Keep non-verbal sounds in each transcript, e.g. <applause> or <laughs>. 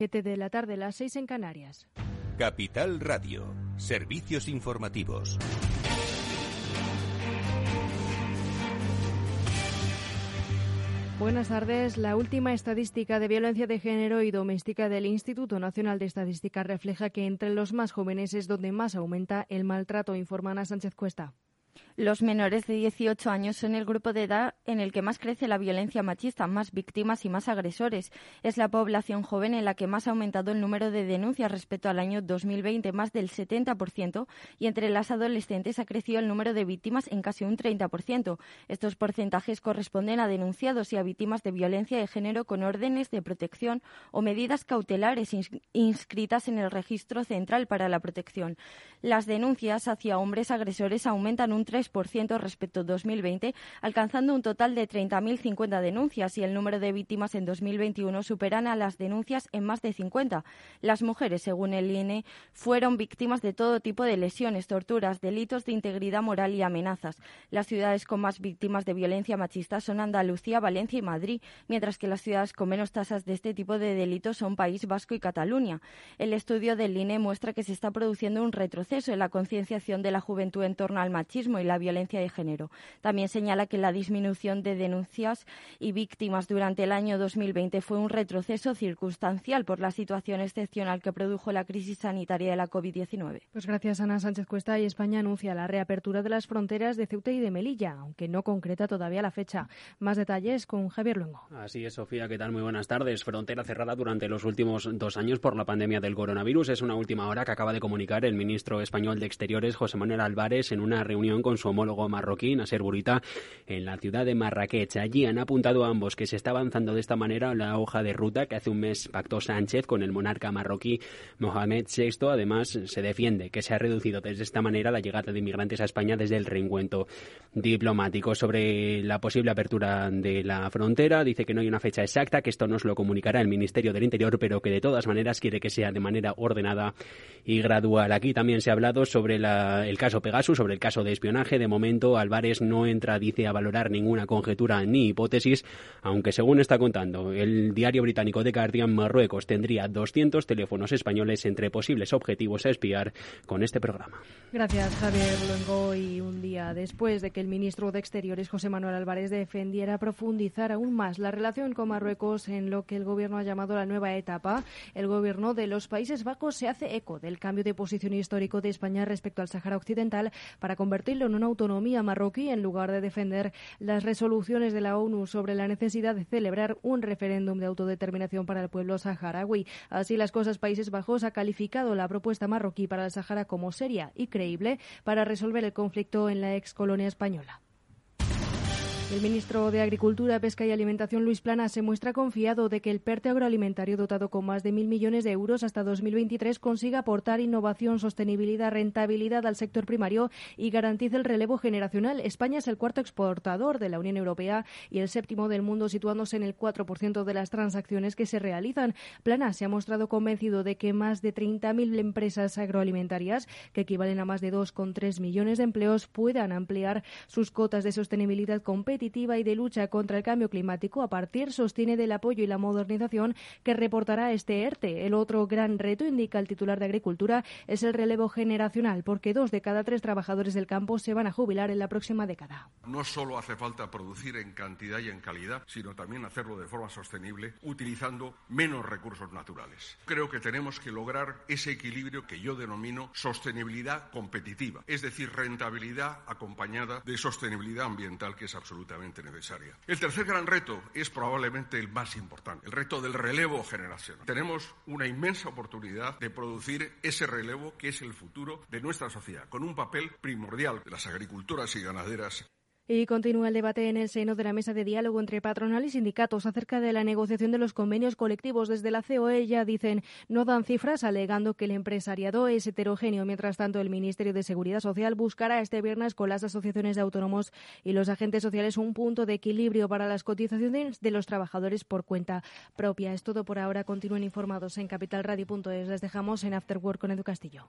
7 de la tarde, las 6 en Canarias. Capital Radio, servicios informativos. Buenas tardes. La última estadística de violencia de género y doméstica del Instituto Nacional de Estadística refleja que entre los más jóvenes es donde más aumenta el maltrato, informa Ana Sánchez Cuesta. Los menores de 18 años son el grupo de edad en el que más crece la violencia machista, más víctimas y más agresores. Es la población joven en la que más ha aumentado el número de denuncias respecto al año 2020, más del 70%, y entre las adolescentes ha crecido el número de víctimas en casi un 30%. Estos porcentajes corresponden a denunciados y a víctimas de violencia de género con órdenes de protección o medidas cautelares inscritas en el Registro Central para la Protección. Las denuncias hacia hombres agresores aumentan un 3% respecto a 2020, alcanzando un total de 30.050 denuncias y el número de víctimas en 2021 superan a las denuncias en más de 50. Las mujeres, según el INE, fueron víctimas de todo tipo de lesiones, torturas, delitos de integridad moral y amenazas. Las ciudades con más víctimas de violencia machista son Andalucía, Valencia y Madrid, mientras que las ciudades con menos tasas de este tipo de delitos son País Vasco y Cataluña. El estudio del INE muestra que se está produciendo un retroceso en la concienciación de la juventud en torno al machismo y la violencia de género. También señala que la disminución de denuncias y víctimas durante el año 2020 fue un retroceso circunstancial por la situación excepcional que produjo la crisis sanitaria de la COVID-19. Pues gracias, Ana Sánchez Cuesta. Y España anuncia la reapertura de las fronteras de Ceuta y de Melilla, aunque no concreta todavía la fecha. Más detalles con Javier Luengo. Así es, Sofía. ¿Qué tal? Muy buenas tardes. Frontera cerrada durante los últimos dos años por la pandemia del coronavirus. Es una última hora que acaba de comunicar el ministro español de Exteriores, José Manuel Álvarez, en una reunión con su homólogo marroquí, Nasser Burita, en la ciudad de Marrakech. Allí han apuntado ambos que se está avanzando de esta manera la hoja de ruta que hace un mes pactó Sánchez con el monarca marroquí Mohamed VI. Además, se defiende que se ha reducido desde esta manera la llegada de inmigrantes a España desde el reencuentro diplomático. Sobre la posible apertura de la frontera, dice que no hay una fecha exacta, que esto nos lo comunicará el Ministerio del Interior, pero que de todas maneras quiere que sea de manera ordenada y gradual. Aquí también se ha hablado sobre el caso Pegasus, sobre el caso de espionaje. De momento, Álvarez no entra, dice, a valorar ninguna conjetura ni hipótesis, aunque según está contando el diario británico The Guardian, Marruecos tendría 200 teléfonos españoles entre posibles objetivos a espiar con este programa. Gracias, Javier Luengo. Y un día después de que el ministro de Exteriores, José Manuel Álvarez, defendiera profundizar aún más la relación con Marruecos en lo que el gobierno ha llamado la nueva etapa, el gobierno de los Países Bajos se hace eco del cambio de posición histórico de España respecto al Sáhara Occidental para convertirlo en una autonomía marroquí en lugar de defender las resoluciones de la ONU sobre la necesidad de celebrar un referéndum de autodeterminación para el pueblo saharaui. Así las cosas, Países Bajos ha calificado la propuesta marroquí para el Sahara como seria y creíble para resolver el conflicto en la ex colonia española. El ministro de Agricultura, Pesca y Alimentación, Luis Plana, se muestra confiado de que el PERTE agroalimentario dotado con más de mil millones de euros hasta 2023 consiga aportar innovación, sostenibilidad, rentabilidad al sector primario y garantice el relevo generacional. España es el cuarto exportador de la Unión Europea y el séptimo del mundo, situándose en el 4% de las transacciones que se realizan. Plana se ha mostrado convencido de que más de 30.000 empresas agroalimentarias, que equivalen a más de 2,3 millones de empleos, puedan ampliar sus cotas de sostenibilidad competitiva y de lucha contra el cambio climático a partir, sostiene, del apoyo y la modernización que reportará este ERTE. El otro gran reto, indica el titular de Agricultura, es el relevo generacional, porque dos de cada tres trabajadores del campo se van a jubilar en la próxima década. No solo hace falta producir en cantidad y en calidad, sino también hacerlo de forma sostenible, utilizando menos recursos naturales. Creo que tenemos que lograr ese equilibrio que yo denomino sostenibilidad competitiva, es decir, rentabilidad acompañada de sostenibilidad ambiental, que es absolutamente El tercer gran reto es probablemente el más importante, el reto del relevo generacional. Tenemos una inmensa oportunidad de producir ese relevo que es el futuro de nuestra sociedad, con un papel primordial de las agricultoras y ganaderas y continúa el debate en el seno de la mesa de diálogo entre patronal y sindicatos acerca de la negociación de los convenios colectivos. Desde la COE ya dicen no dan cifras, alegando que el empresariado es heterogéneo. Mientras tanto, el Ministerio de Seguridad Social buscará este viernes con las asociaciones de autónomos y los agentes sociales un punto de equilibrio para las cotizaciones de los trabajadores por cuenta propia. Es todo por ahora. Continúen informados en capitalradio.es. Les dejamos en Afterwork con Edu Castillo.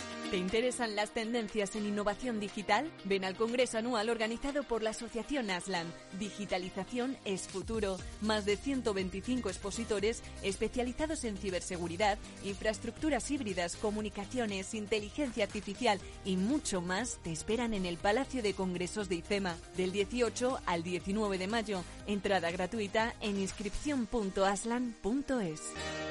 ¿Te interesan las tendencias en innovación digital? Ven al Congreso Anual organizado por la Asociación Aslan. Digitalización es futuro. Más de 125 expositores especializados en ciberseguridad, infraestructuras híbridas, comunicaciones, inteligencia artificial y mucho más te esperan en el Palacio de Congresos de IFEMA del 18 al 19 de mayo. Entrada gratuita en inscripción.aslan.es.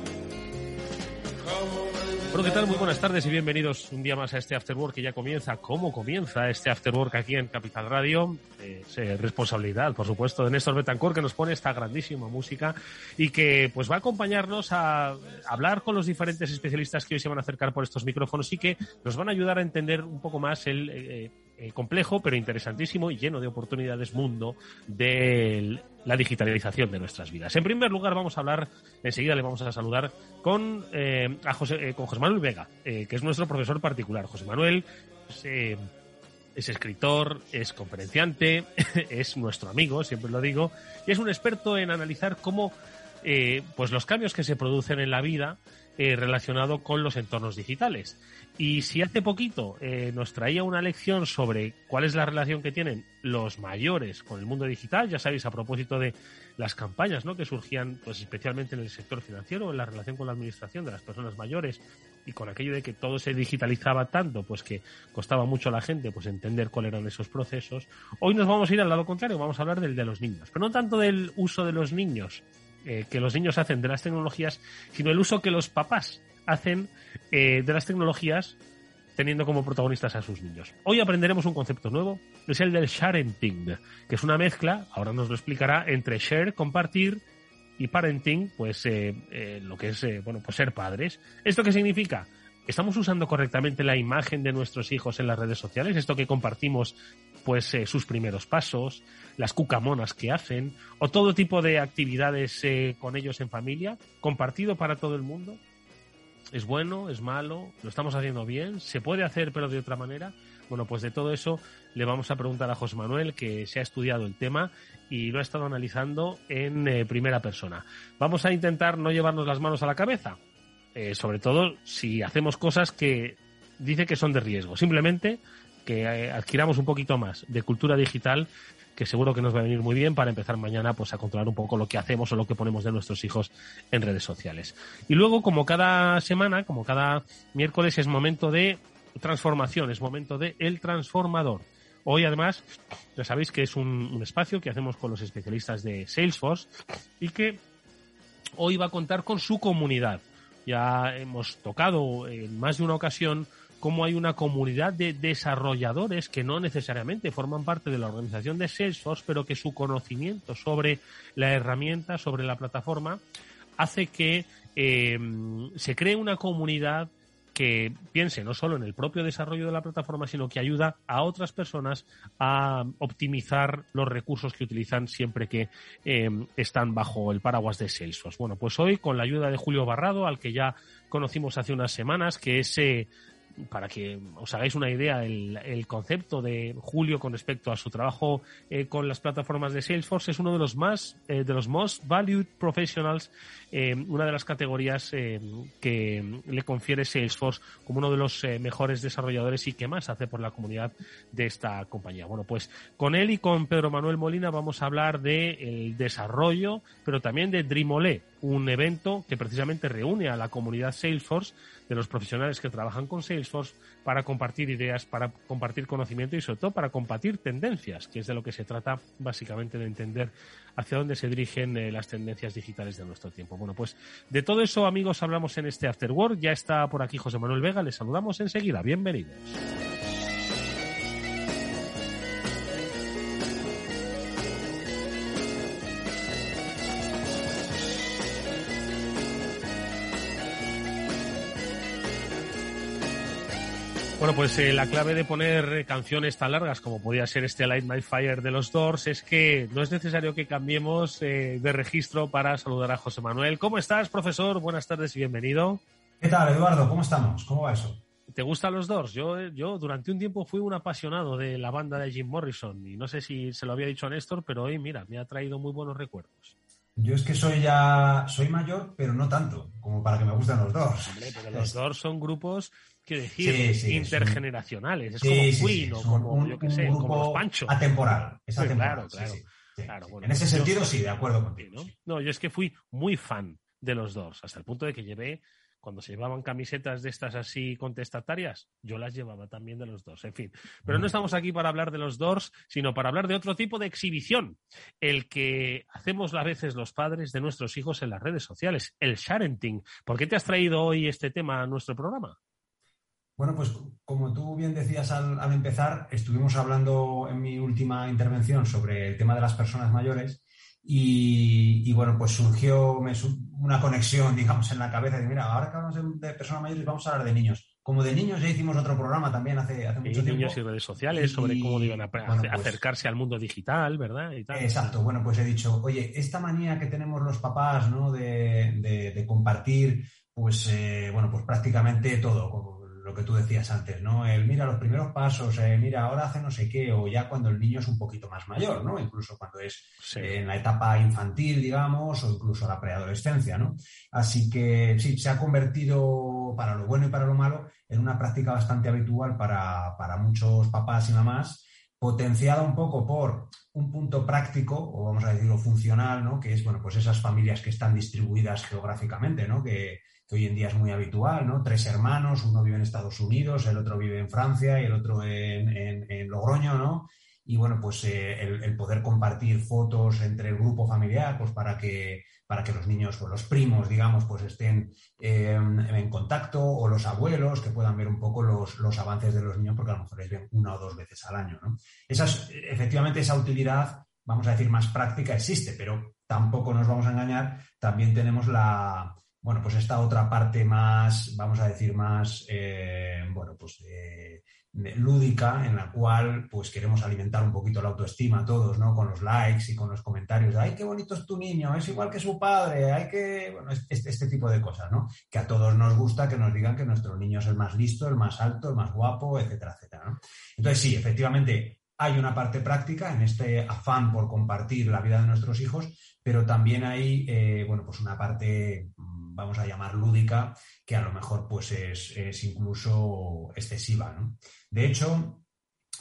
Bueno, ¿qué tal? Muy buenas tardes y bienvenidos un día más a este After Work que ya comienza. ¿Cómo comienza este After Work aquí en Capital Radio? Eh, responsabilidad, por supuesto, de Néstor Betancourt que nos pone esta grandísima música y que pues va a acompañarnos a hablar con los diferentes especialistas que hoy se van a acercar por estos micrófonos y que nos van a ayudar a entender un poco más el eh, complejo pero interesantísimo y lleno de oportunidades mundo de la digitalización de nuestras vidas. En primer lugar, vamos a hablar, enseguida le vamos a saludar con, eh, a José, eh, con José Manuel Vega, eh, que es nuestro profesor particular. José Manuel es escritor, es conferenciante, <laughs> es nuestro amigo, siempre lo digo, y es un experto en analizar cómo pues los cambios que se producen en la vida relacionado con los entornos digitales. Y si hace poquito eh, nos traía una lección sobre cuál es la relación que tienen los mayores con el mundo digital, ya sabéis, a propósito de las campañas ¿no? que surgían pues especialmente en el sector financiero, en la relación con la administración de las personas mayores y con aquello de que todo se digitalizaba tanto, pues que costaba mucho a la gente pues entender cuáles eran esos procesos. Hoy nos vamos a ir al lado contrario, vamos a hablar del de los niños, pero no tanto del uso de los niños, eh, que los niños hacen de las tecnologías, sino el uso que los papás hacen eh, de las tecnologías teniendo como protagonistas a sus niños. Hoy aprenderemos un concepto nuevo, es el del sharenting, que es una mezcla, ahora nos lo explicará, entre share, compartir, y parenting, pues eh, lo que es, bueno, pues ser padres. ¿Esto qué significa? ¿Estamos usando correctamente la imagen de nuestros hijos en las redes sociales? Esto que compartimos, pues sus primeros pasos, las cucamonas que hacen, o todo tipo de actividades con ellos en familia, compartido para todo el mundo es bueno, es malo, lo estamos haciendo bien, se puede hacer pero de otra manera. Bueno, pues de todo eso le vamos a preguntar a José Manuel, que se ha estudiado el tema y lo ha estado analizando en eh, primera persona. Vamos a intentar no llevarnos las manos a la cabeza, eh, sobre todo si hacemos cosas que dice que son de riesgo. Simplemente que eh, adquiramos un poquito más de cultura digital que seguro que nos va a venir muy bien para empezar mañana pues a controlar un poco lo que hacemos o lo que ponemos de nuestros hijos en redes sociales. Y luego, como cada semana, como cada miércoles, es momento de transformación, es momento de El Transformador. Hoy, además, ya sabéis que es un, un espacio que hacemos con los especialistas de Salesforce y que hoy va a contar con su comunidad. Ya hemos tocado en más de una ocasión cómo hay una comunidad de desarrolladores que no necesariamente forman parte de la organización de Salesforce, pero que su conocimiento sobre la herramienta, sobre la plataforma, hace que em, se cree una comunidad que piense no solo en el propio desarrollo de la plataforma, sino que ayuda a otras personas a optimizar los recursos que utilizan siempre que em, están bajo el paraguas de Salesforce. Bueno, pues hoy con la ayuda de Julio Barrado, al que ya conocimos hace unas semanas, que es para que os hagáis una idea, el, concepto de Julio con respecto a su trabajo eh, con las plataformas de Salesforce es uno de los más, eh, de los most valued professionals, eh, una de las categorías que le confiere Salesforce como uno de los mejores desarrolladores y que más hace por la comunidad de esta compañía. Bueno, pues con él y con Pedro Manuel Molina vamos a hablar del desarrollo, pero también de Dreamolé, un evento que precisamente reúne a la comunidad Salesforce de los profesionales que trabajan con Salesforce para compartir ideas, para compartir conocimiento y sobre todo para compartir tendencias, que es de lo que se trata básicamente de entender hacia dónde se dirigen eh, las tendencias digitales de nuestro tiempo. Bueno, pues de todo eso, amigos, hablamos en este After Work. Ya está por aquí José Manuel Vega, les saludamos enseguida. Bienvenidos. Bueno, pues eh, la clave de poner canciones tan largas como podía ser este Light My Fire de los Doors es que no es necesario que cambiemos eh, de registro para saludar a José Manuel. ¿Cómo estás, profesor? Buenas tardes y bienvenido. ¿Qué tal, Eduardo? ¿Cómo estamos? ¿Cómo va eso? ¿Te gustan los Doors? Yo, yo durante un tiempo fui un apasionado de la banda de Jim Morrison y no sé si se lo había dicho a Néstor, pero hoy, mira, me ha traído muy buenos recuerdos. Yo es que soy ya soy mayor, pero no tanto como para que me gusten los Doors. Hombre, pero los Doors son grupos quiero decir, intergeneracionales. Es, como Queen o como, yo qué sé, como los Panchos. Atemporal. Es atemporal. Claro, claro. en ese sentido, sí, de acuerdo contigo. ¿no? yo es que fui muy fan de los Doors, hasta el punto de que llevé, cuando se llevaban camisetas de estas así contestatarias, yo las llevaba también de los Doors, en fin. Pero no estamos aquí para hablar de los Doors, sino para hablar de otro tipo de exhibición, el que hacemos a veces los padres de nuestros hijos en las redes sociales, el sharenting. ¿Por qué te has traído hoy este tema a nuestro programa? Bueno, pues como tú bien decías al, empezar, estuvimos hablando en mi última intervención sobre el tema de las personas mayores y, bueno, pues surgió una conexión, <laughs> digamos, en la cabeza de, mira, ahora que hablamos de personas mayores vamos a hablar de niños. Como de niños ya hicimos otro programa también hace, hace mucho tiempo. Niños y redes sociales, sobre cómo pues acercarse al mundo digital, ¿verdad? Exacto. Bueno, pues he dicho, oye, esta manía que tenemos los papás, ¿no? De, compartir, pues, eh, bueno, pues prácticamente todo, lo que tú decías antes, ¿no? El mira los primeros pasos, eh, mira, ahora hace no sé qué, o ya cuando el niño es un poquito más mayor, ¿no? Incluso cuando es en la etapa infantil, digamos, o incluso la preadolescencia, ¿no? Así que sí, se ha convertido, para lo bueno y para lo malo, en una práctica bastante habitual para, para muchos papás y mamás, potenciada un poco por un punto práctico, o vamos a decirlo funcional, ¿no? Que es, bueno, pues esas familias que están distribuidas geográficamente, ¿no? Que, hoy en día es muy habitual, ¿no? Tres hermanos, uno vive en Estados Unidos, el otro vive en Francia y el otro en, Logroño, ¿no? Y bueno, pues eh, el, poder compartir fotos entre el grupo familiar, pues para que, para que los niños o los primos, digamos, pues estén em, en contacto, o los abuelos, que puedan ver un poco los, los, avances de los niños, porque a lo mejor les ven una o dos veces al año, ¿no? Esas, efectivamente, esa utilidad, vamos a decir, más práctica existe, pero tampoco nos vamos a engañar, también tenemos la, bueno, pues esta otra parte más, vamos a decir, más, eh, bueno, pues lúdica, en la cual pues queremos alimentar un poquito la autoestima todos, ¿no? Con los likes y con los comentarios, ay, qué bonito es tu niño, es igual que su padre, hay que, bueno, este, tipo de cosas, ¿no? Que a todos nos gusta que nos digan que nuestro niño es el más listo, el más alto, el más guapo, etcétera, etcétera. Entonces, sí, efectivamente, hay una parte práctica en este afán por compartir la vida de nuestros hijos, pero también hay, eh, bueno, pues una parte vamos a llamar lúdica, que a lo mejor pues es, incluso excesiva. De hecho,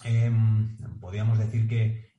em, podríamos decir que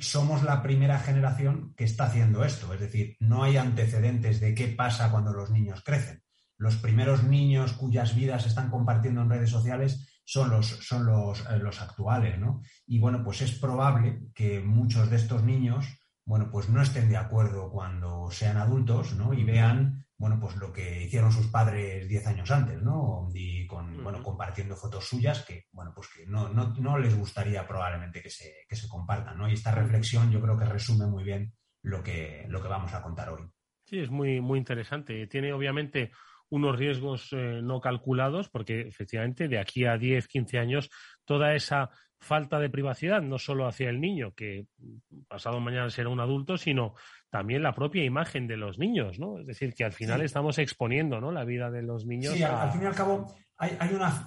somos la primera generación que está haciendo esto, es decir, no hay antecedentes de qué pasa cuando los niños crecen. Los primeros niños cuyas vidas están compartiendo en redes sociales son los, son los, eh, los actuales, ¿no? Y bueno, pues es probable que muchos de estos niños, bueno, pues no estén de acuerdo cuando sean adultos, ¿no? Y vean bueno, pues lo que hicieron sus padres diez años antes, ¿no? Y con, bueno, compartiendo fotos suyas que, bueno, pues que no, no, no les gustaría probablemente que se, que se compartan, ¿no? Y esta reflexión yo creo que resume muy bien lo que, lo que vamos a contar hoy. Sí, es muy, muy interesante. Tiene obviamente unos riesgos eh, no calculados, porque efectivamente de aquí a 10, 15 años, toda esa falta de privacidad, no solo hacia el niño, que pasado mañana será un adulto, sino también la propia imagen de los niños, ¿no? Es decir, que al final estamos exponiendo, ¿no? La vida de los niños. Sí, al fin y al cabo, hay,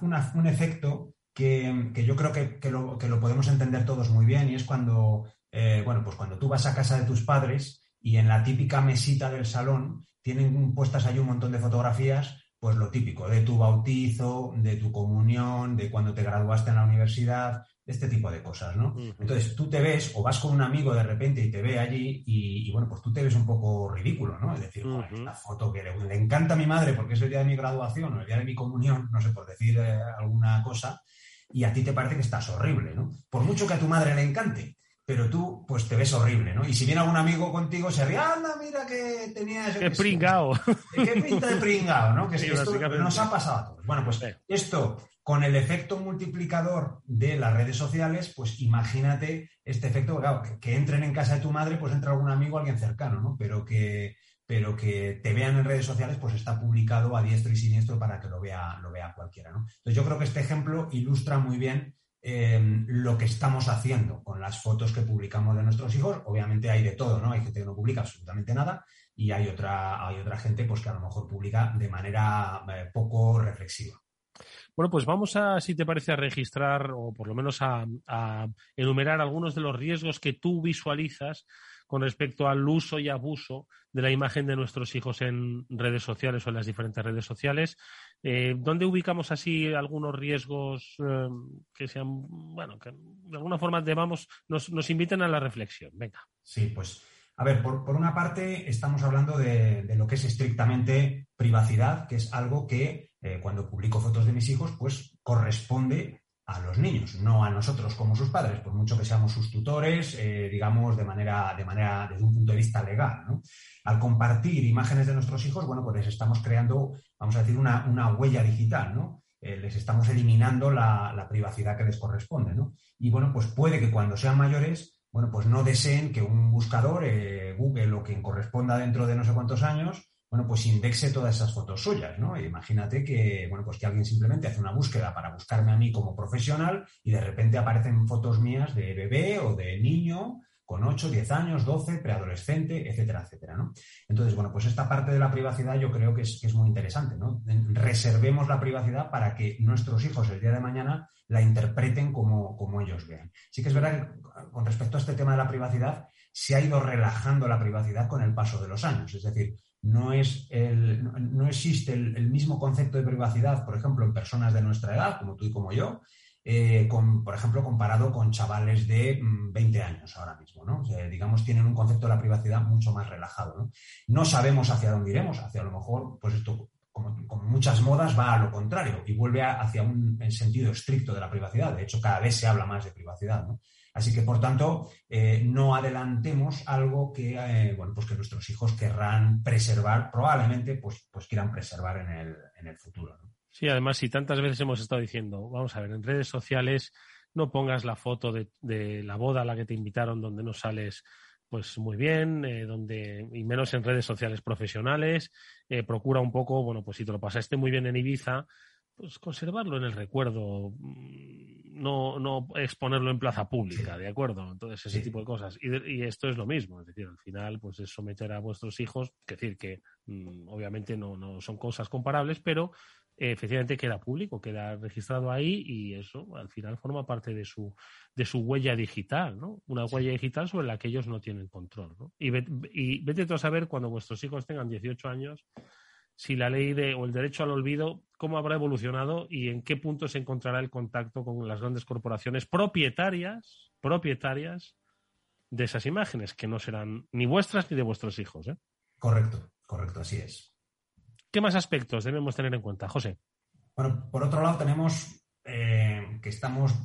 un efecto que, yo creo que, lo, podemos entender todos muy bien y es cuando, eh, bueno, pues cuando tú vas a casa de tus padres y en la típica mesita del salón tienen puestas ahí un montón de fotografías, pues lo típico, de tu bautizo, de tu comunión, de cuando te graduaste en la universidad, este tipo de cosas, ¿no? Entonces tú te ves o vas con un amigo de repente y te ve allí y, bueno, pues tú te ves un poco ridículo, ¿no? Es decir, esta foto que le, encanta a mi madre porque es el día de mi graduación o el día de mi comunión, no sé, por decir eh, alguna cosa, y a ti te parece que estás horrible, ¿no? Por mucho que a tu madre le encante, pero tú pues te ves horrible, ¿no? Y si viene algún amigo contigo, se ríe, anda, mira que tenías... Qué pringao. Qué pinta de pringao, ¿no? Que esto nos ha pasado a todos. Bueno, pues esto, con el efecto multiplicador de las redes sociales, pues imagínate este efecto, claro, que, entren en casa de tu madre, pues entra algún amigo, alguien cercano, ¿no? Pero que, pero que te vean en redes sociales, pues está publicado a diestro y siniestro para que lo vea, lo vea cualquiera, ¿no? Entonces yo creo que este ejemplo ilustra muy bien Em, lo que estamos haciendo con las fotos que publicamos de nuestros hijos. Obviamente hay de todo, ¿no? Hay gente que no publica absolutamente nada y hay otra, hay otra gente pues, que a lo mejor publica de manera eh, poco reflexiva. Bueno, pues vamos a, si te parece, a registrar o por lo menos a, enumerar algunos de los riesgos que tú visualizas con respecto al uso y abuso de la imagen de nuestros hijos en redes sociales o en las diferentes redes sociales. Eh, ¿Dónde ubicamos así algunos riesgos eh, que sean, bueno, que de alguna forma debamos, nos, nos inviten a la reflexión? Venga. Sí, pues, a ver, por, una parte estamos hablando de, lo que es estrictamente privacidad, que es algo que eh, cuando publico fotos de mis hijos, pues corresponde a los niños, no a nosotros como sus padres, por mucho que seamos sus tutores, eh, digamos, de manera, de manera, desde un punto de vista legal. Al compartir imágenes de nuestros hijos, bueno, pues les estamos creando, vamos a decir, una, huella digital, ¿no? Eh, les estamos eliminando la, privacidad que les corresponde, ¿no? Y bueno, pues puede que cuando sean mayores, bueno, pues no deseen que un buscador, Google o quien corresponda dentro de no sé cuántos años, bueno, pues indexe todas esas fotos suyas, ¿no? Imagínate que, bueno, pues que alguien simplemente hace una búsqueda para buscarme a mí como profesional y de repente aparecen fotos mías de bebé o de niño con 8, 10 años, 12, preadolescente, etcétera, etcétera, ¿no? Entonces, bueno, pues esta parte de la privacidad yo creo que es, muy interesante, ¿no? Reservemos la privacidad para que nuestros hijos el día de mañana la interpreten como, como ellos vean. Sí que es verdad que con respecto a este tema de la privacidad, se ha ido relajando la privacidad con el paso de los años. Es decir, no, es no existe el, mismo concepto de privacidad, por ejemplo, en personas de nuestra edad, como tú y como yo, eh, con, por ejemplo, comparado con chavales de 20 mm, años ahora mismo, ¿no? digamos, tienen un concepto de la privacidad mucho más relajado, ¿no? No sabemos hacia dónde iremos, hacia a lo mejor, pues esto, como, muchas modas, va a lo contrario y vuelve hacia un sentido estricto de la privacidad. De hecho, cada vez se habla más de privacidad, ¿no? Así que, por tanto, eh, no adelantemos algo que, eh, bueno, pues que nuestros hijos querrán preservar, probablemente, pues, pues quieran preservar en el, en el futuro. Sí, además, si tantas veces hemos estado diciendo, vamos a ver, en redes sociales no pongas la foto de, de la boda a la que te invitaron donde no sales pues muy bien, eh, donde, y menos en redes sociales profesionales, procura un poco, bueno, pues si te lo pasaste muy bien en Ibiza, pues conservarlo en el recuerdo, mm, no, no exponerlo en plaza pública, ¿de acuerdo? Entonces, ese tipo de cosas. Y, esto es lo mismo, es decir, al final, pues es someter a vuestros hijos, es decir, que mm, obviamente no, no son cosas comparables, pero eh, efectivamente queda público, queda registrado ahí y eso al final forma parte de su, de su huella digital, ¿no? Una huella digital sobre la que ellos no tienen control, ¿no? Y, y vete tú a saber cuando vuestros hijos tengan 18 años, si la ley de, o el derecho al olvido, cómo habrá evolucionado y en qué punto se encontrará el contacto con las grandes corporaciones propietarias, propietarias de esas imágenes, que no serán ni vuestras ni de vuestros hijos. ¿eh? Correcto, correcto, así es. ¿Qué más aspectos debemos tener en cuenta, José? Bueno, por otro lado tenemos eh, que estamos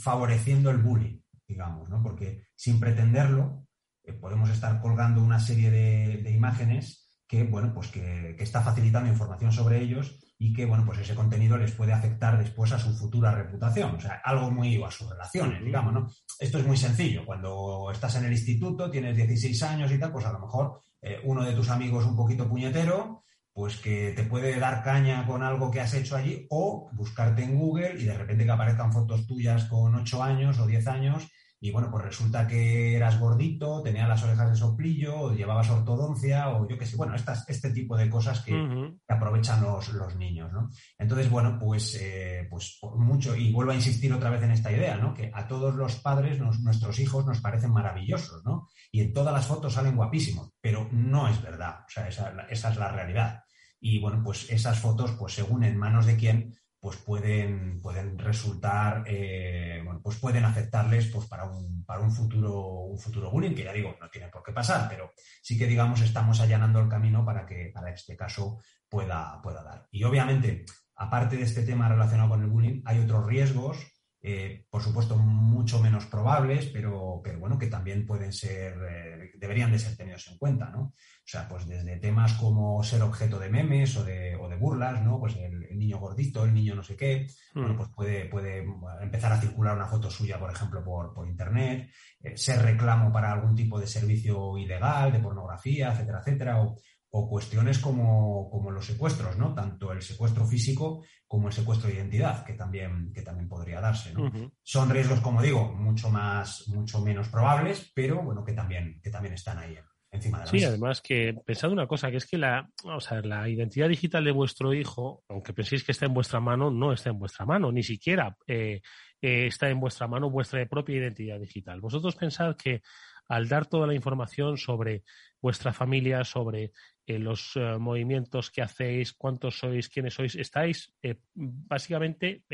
favoreciendo el bullying, digamos, ¿no? Porque sin pretenderlo, eh, podemos estar colgando una serie de imágenes que, bueno, pues que, está facilitando información sobre ellos y que, bueno, pues ese contenido les puede afectar después a su futura reputación, o sea, algo muy, a sus relaciones, digamos, ¿no? Esto es muy sencillo, cuando estás en el instituto, tienes 16 años y tal, pues a lo mejor eh, uno de tus amigos un poquito puñetero, pues que te puede dar caña con algo que has hecho allí o buscarte en Google y de repente que aparezcan fotos tuyas con 8 años o 10 años y bueno, pues resulta que eras gordito, tenías las orejas de soplillo, o llevabas ortodoncia, o yo qué sé, bueno, estas, este tipo de cosas que, aprovechan los, los, niños, ¿no? Entonces, bueno, pues, eh, pues mucho, y vuelvo a insistir otra vez en esta idea, ¿no? Que a todos los padres, nuestros hijos nos parecen maravillosos, ¿no? Y en todas las fotos salen guapísimos, pero no es verdad, o sea, esa, esa es la realidad. Y bueno, pues esas fotos, pues según en manos de quién, pues pueden, pueden resultar, eh, bueno, pues pueden afectarles pues para un, para un futuro, un futuro bullying, que ya digo, no tiene por qué pasar, pero sí que digamos estamos allanando el camino para que para este caso pueda, pueda dar. Y obviamente, aparte de este tema relacionado con el bullying, hay otros riesgos eh, por supuesto, mucho menos probables, pero, pero bueno, que también pueden ser, eh, deberían de ser tenidos en cuenta, ¿no? O sea, pues desde temas como ser objeto de memes o de, o de burlas, ¿no? Pues el, niño gordito, el niño no sé qué, bueno, hmm. pues puede, puede empezar a circular una foto suya, por ejemplo, por, por internet, eh, ser reclamo para algún tipo de servicio ilegal, de pornografía, etcétera, etcétera, o, o cuestiones como, como, los secuestros, ¿no? Tanto el secuestro físico como el secuestro de identidad, que también, que también podría darse, ¿no? Son riesgos, como digo, mucho más, mucho menos probables, pero bueno, que también, que también están ahí encima de la Sí, además que pensad una cosa, que es que la, o sea, la identidad digital de vuestro hijo, aunque penséis que está en vuestra mano, no está en vuestra mano, ni siquiera eh, eh, está en vuestra mano vuestra propia identidad digital. Vosotros pensad que al dar toda la información sobre vuestra familia, sobre eh, los eh, movimientos que hacéis, cuántos sois, quiénes sois, estáis eh, básicamente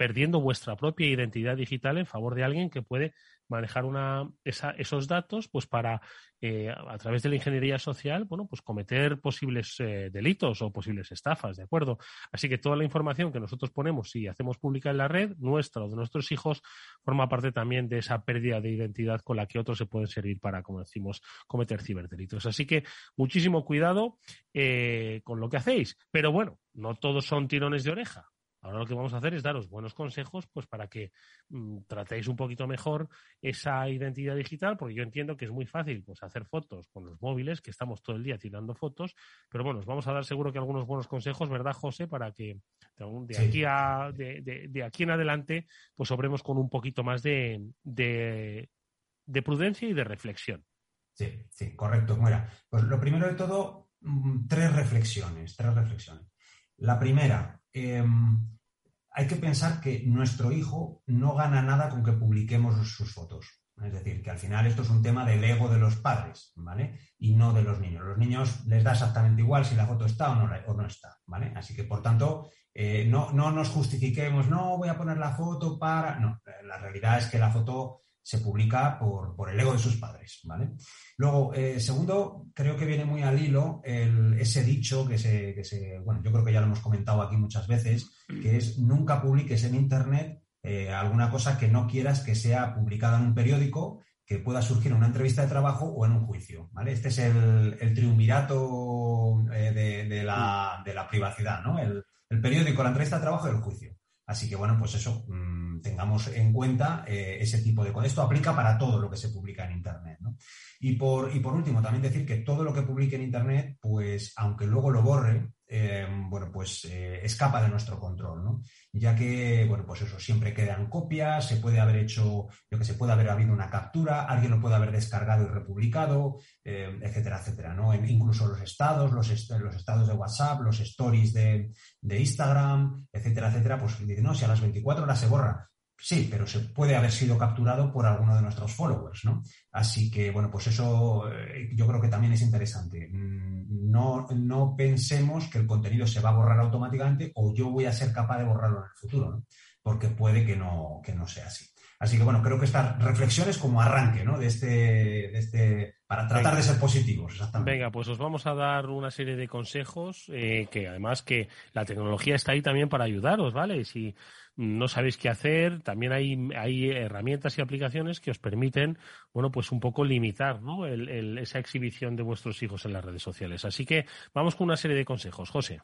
perdiendo vuestra propia identidad digital en favor de alguien que puede manejar una, esos datos pues para eh, a través de la ingeniería social bueno pues cometer posibles eh, delitos o posibles estafas de acuerdo así que toda la información que nosotros ponemos y hacemos pública en la red nuestra o de nuestros hijos forma parte también de esa pérdida de identidad con la que otros se pueden servir para como decimos cometer ciberdelitos. Así que muchísimo cuidado eh, con lo que hacéis. Pero bueno no todos son tirones de oreja Ahora lo que vamos a hacer es daros buenos consejos pues para que mm, tratéis un poquito mejor esa identidad digital, porque yo entiendo que es muy fácil pues hacer fotos con los móviles, que estamos todo el día tirando fotos, pero bueno, os vamos a dar seguro que algunos buenos consejos, ¿verdad, José? Para que de, aquí a de, aquí en adelante pues obremos con un poquito más de, de, prudencia y de reflexión. Sí, sí, correcto. Mira, pues lo primero de todo, mm, tres reflexiones, tres reflexiones. La primera, Em, hay que pensar que nuestro hijo no gana nada con que publiquemos sus fotos. Es decir, que al final esto es un tema del ego de los padres, ¿vale? Y no de los niños. Los niños les da exactamente igual si la foto está o no, está, ¿vale? Así que, por tanto, eh, no, no nos justifiquemos, no voy a poner la foto para. No, la realidad es que la foto se publica por, el ego de sus padres, ¿vale? Luego, eh, segundo, creo que viene muy al hilo ese dicho que se, que se, bueno, yo creo que ya lo hemos comentado aquí muchas veces, que es nunca publiques en Internet eh, alguna cosa que no quieras que sea publicada en un periódico, que pueda surgir en una entrevista de trabajo o en un juicio, ¿vale? Este es el, triunvirato eh, de, la, privacidad, ¿no? El, el periódico, la entrevista de trabajo y el juicio. Así que, bueno, pues eso, mm, tengamos en cuenta eh, ese tipo de... Esto aplica para todo lo que se publica en Internet. Y por, y por último, también decir que todo lo que publique en Internet, pues aunque luego lo borre, eh, bueno, pues eh, escapa de nuestro control, ¿no? Ya que, bueno, pues eso, siempre quedan copias, se puede haber hecho, lo que se puede haber habido una captura, alguien lo puede haber descargado y republicado, eh, etcétera, etcétera, ¿no? incluso los estados, los, los, estados de WhatsApp, los stories de, de Instagram, etcétera, etcétera, pues dicen, no, si a las 24 horas se borra, Sí, pero se puede haber sido capturado por alguno de nuestros followers, ¿no? Así que, bueno, pues eso eh, yo creo que también es interesante. Mm, no, no pensemos que el contenido se va a borrar automáticamente o yo voy a ser capaz de borrarlo en el futuro, ¿no? Porque puede que no, que no sea así. Así que, bueno, creo que estas reflexiones como arranque, ¿no? De este, de este para tratar de ser positivos, exactamente. Venga, pues os vamos a dar una serie de consejos eh, que además que la tecnología está ahí también para ayudaros, ¿vale? Si no sabéis qué hacer, también hay, hay herramientas y aplicaciones que os permiten, bueno, pues un poco limitar ¿no? esa exhibición de vuestros hijos en las redes sociales. Así que vamos con una serie de consejos. José.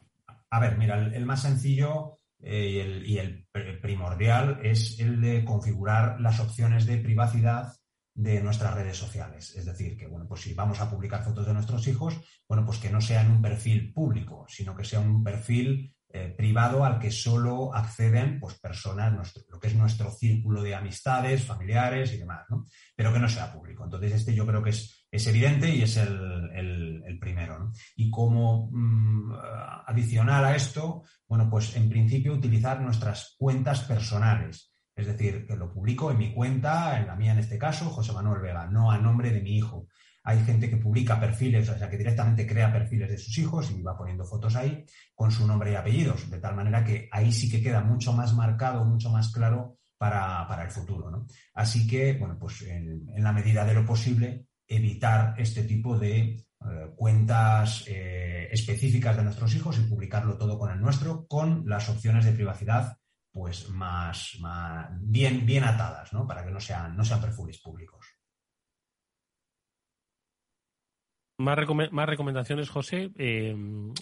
A ver, mira, el, más sencillo eh, y, el, primordial es el de configurar las opciones de privacidad de nuestras redes sociales. Es decir, que bueno, pues si vamos a publicar fotos de nuestros hijos, bueno, pues que no sea en un perfil público, sino que sea un perfil eh, privado al que solo acceden pues, personas, lo que es nuestro círculo de amistades, familiares y demás, ¿no? pero que no sea público. Entonces, este yo creo que es, es evidente y es el, primero. Y como mm, adicional a esto, bueno, pues en principio utilizar nuestras cuentas personales. Es decir, que lo publico en mi cuenta, en la mía en este caso, José Manuel Vega, no a nombre de mi hijo. Hay gente que publica perfiles, o sea, que directamente crea perfiles de sus hijos y va poniendo fotos ahí con su nombre y apellidos, de tal manera que ahí sí que queda mucho más marcado, mucho más claro para, el futuro. Así que, bueno, pues en, la medida de lo posible, evitar este tipo de eh, cuentas eh, específicas de nuestros hijos y publicarlo todo con el nuestro, con las opciones de privacidad pues más, bien, bien atadas, ¿no? Para que no sean, no sean perfiles públicos. Más, recomendaciones, José. Eh,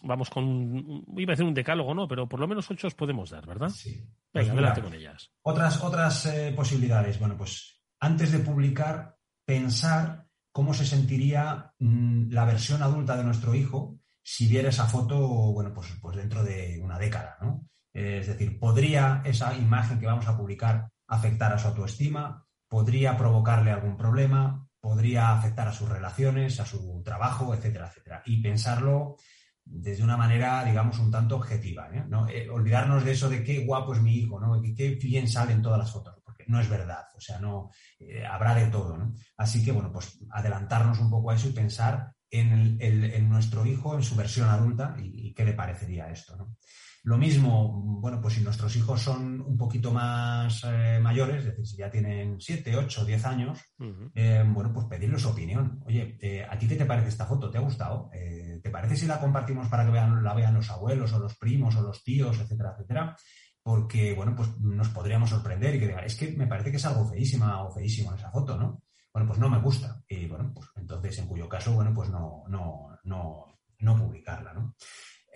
vamos con, iba a decir un decálogo, ¿no? Pero por lo menos ocho os podemos dar, ¿verdad? Sí. Venga, pues adelante con ellas. Otras, otras eh, posibilidades. Bueno, pues antes de publicar, pensar cómo se sentiría mm, la versión adulta de nuestro hijo si viera esa foto, bueno, pues, pues dentro de una década, ¿no? es decir, ¿podría esa imagen que vamos a publicar afectar a su autoestima? ¿Podría provocarle algún problema? Podría afectar a sus relaciones, a su trabajo, etcétera, etcétera. Y pensarlo desde una manera, digamos, un tanto objetiva. ¿eh? ¿No? Eh, olvidarnos de eso de qué guapo es mi hijo, ¿no? qué bien salen todas las fotos, porque no es verdad, o sea, no eh, habrá de todo. ¿no? Así que, bueno, pues adelantarnos un poco a eso y pensar en, nuestro hijo, en su versión adulta y, y qué le parecería esto. ¿no? Lo mismo, bueno, pues si nuestros hijos son un poquito más eh, mayores, es decir, si ya tienen 7, 8, 10 años, eh, bueno, pues pedirles su opinión. Oye, eh, ¿a ti qué te parece esta foto? ¿Te ha gustado? ¿Te parece si la compartimos para que vean, la vean los abuelos o los primos o los tíos, etcétera, etcétera? Porque, bueno, pues nos podríamos sorprender y que digan, es que me parece que es algo feísima o feísimo esa foto, ¿no? Bueno, pues no me gusta. Y bueno, pues entonces, en cuyo caso, bueno, pues no, no, no, no publicarla, ¿no?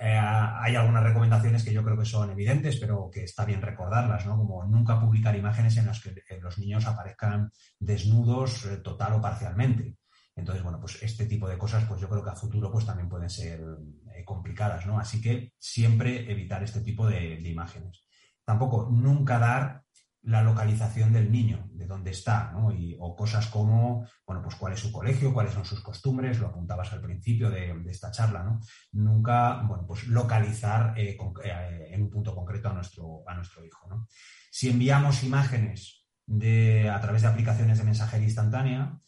Eh, hay algunas recomendaciones que yo creo que son evidentes, pero que está bien recordarlas, ¿no? Como nunca publicar imágenes en las que eh, los niños aparezcan desnudos eh, total o parcialmente. Entonces, bueno, pues este tipo de cosas, pues yo creo que a futuro pues también pueden ser complicadas, ¿no? Así que siempre evitar este tipo de imágenes. Tampoco nunca dar la localización del niño, de dónde está, ¿no? O cosas como, bueno, pues cuál es su colegio, cuáles son sus costumbres, lo apuntabas al principio de, esta charla, ¿no? Nunca, bueno, pues localizar eh, eh, en un punto concreto a nuestro, a nuestro hijo. Si enviamos imágenes de, a través de aplicaciones de mensajería instantánea,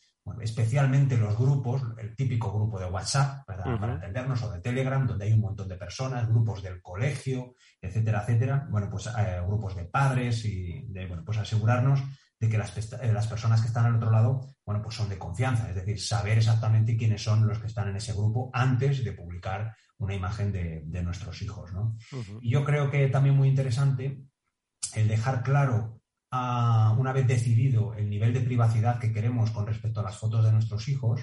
especialmente los grupos, el típico grupo de WhatsApp, para entendernos, o de Telegram, donde hay un montón de personas, grupos del colegio, etcétera, etcétera. Bueno, pues eh, grupos de padres y de, bueno, pues asegurarnos de que las, eh, las, personas que están al otro lado, bueno, pues son de confianza, es decir, saber exactamente quiénes son los que están en ese grupo antes de publicar una imagen de, nuestros hijos, ¿no? Y yo creo que también muy interesante el dejar claro una vez decidido el nivel de privacidad que queremos con respecto a las fotos de nuestros hijos,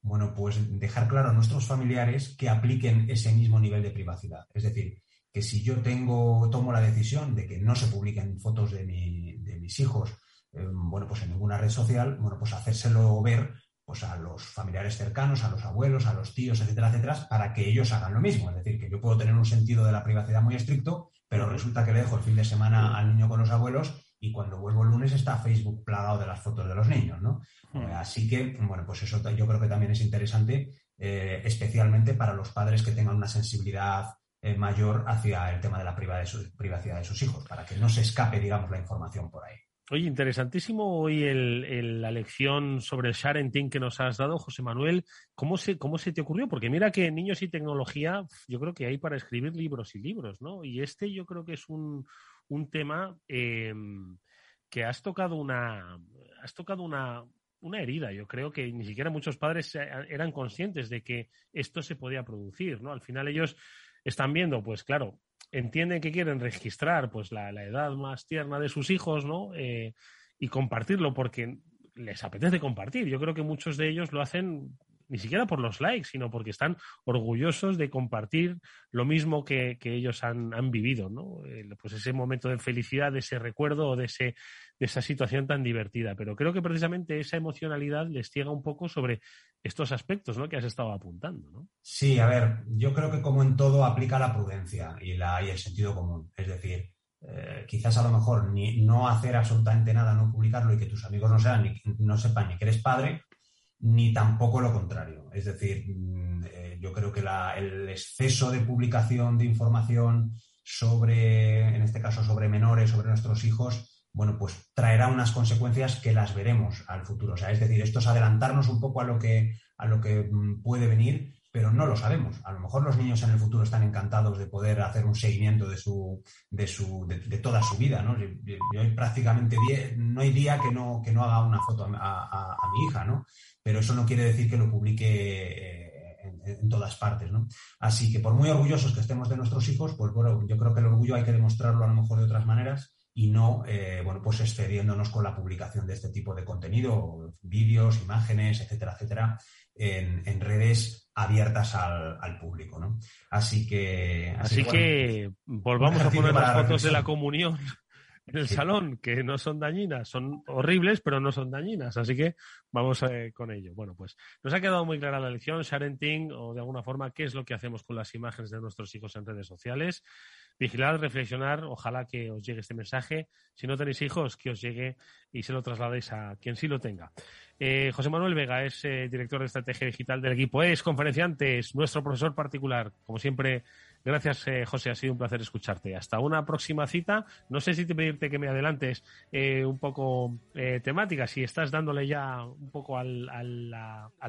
bueno, pues dejar claro a nuestros familiares que apliquen ese mismo nivel de privacidad. Es decir, que si yo tengo, tomo la decisión de que no se publiquen fotos de, mis hijos, eh, bueno, pues en ninguna red social, bueno, pues hacérselo ver pues a los familiares cercanos, a los abuelos, a los tíos, etcétera, etcétera, para que ellos hagan lo mismo. Es decir, que yo puedo tener un sentido de la privacidad muy estricto, pero resulta que le dejo el fin de semana al niño con los abuelos y cuando vuelvo el lunes está Facebook plagado de las fotos de los niños, ¿no? Hmm. Eh, así que, bueno, pues eso yo creo que también es interesante, eh, especialmente para los padres que tengan una sensibilidad eh, mayor hacia el tema de la privacidad de, sus hijos, para que no se escape, digamos, la información por ahí. Oye, interesantísimo hoy la lección sobre el sharing que nos has dado, José Manuel. ¿Cómo se, ¿Cómo se te ocurrió? Porque mira que niños y tecnología, yo creo que hay para escribir libros y libros, ¿no? Y este yo creo que es un, un tema em, que has tocado una, has tocado una, una herida. Yo creo que ni siquiera muchos padres eran conscientes de que esto se podía producir, ¿no? Al final ellos están viendo, pues claro, entienden que quieren registrar pues la, edad más tierna de sus hijos, ¿no? Eh, y compartirlo porque les apetece compartir. Yo creo que muchos de ellos lo hacen ni siquiera por los likes, sino porque están orgullosos de compartir lo mismo que, ellos han, vivido, ¿no? pues ese momento de felicidad, de ese recuerdo o de, ese, de esa situación tan divertida. Pero creo que precisamente esa emocionalidad les ciega un poco sobre estos aspectos ¿no? que has estado apuntando. ¿no? Sí, a ver, yo creo que como en todo aplica la prudencia y, la, y el sentido común. Es decir, eh, quizás a lo mejor ni, no hacer absolutamente nada, no publicarlo y que tus amigos no, sean, ni, no sepan ni que eres padre, ni tampoco lo contrario. Es decir, mm, eh, yo creo que el exceso de publicación de información sobre, en este caso, sobre menores, sobre nuestros hijos, bueno, pues traerá unas consecuencias que las veremos al futuro. O sea, es decir, esto es adelantarnos un poco a lo que, a lo que mm, puede venir pero no lo sabemos. A lo mejor los niños en el futuro están encantados de poder hacer un seguimiento de su, de su, de, toda su vida, ¿no? Yo, prácticamente no hay día que no, que no haga una foto a, mi hija, ¿no? Pero eso no quiere decir que lo publique eh, en, todas partes, ¿no? Así que por muy orgullosos que estemos de nuestros hijos, pues bueno, yo creo que el orgullo hay que demostrarlo a lo mejor de otras maneras y no, eh, bueno, pues excediéndonos con la publicación de este tipo de contenido, vídeos, imágenes, etcétera, etcétera, en, en redes abiertas al, público, ¿no? Así que... Así, que, volvamos a poner las fotos de la comunión en el salón, que no son dañinas, son horribles, pero no son dañinas. Así que vamos eh, con ello. Bueno, pues nos ha quedado muy clara la lección, Sharenting, o de alguna forma, qué es lo que hacemos con las imágenes de nuestros hijos en redes sociales. Vigilar, reflexionar, ojalá que os llegue este mensaje. Si no tenéis hijos, que os llegue y se lo trasladéis a quien sí lo tenga. Eh, José Manuel Vega es eh, director de estrategia digital del equipo, es conferenciante, es nuestro profesor particular. Como siempre, gracias eh, José, ha sido un placer escucharte. Hasta una próxima cita. No sé si te pedirte que me adelantes un poco temática, si estás dándole ya un poco al,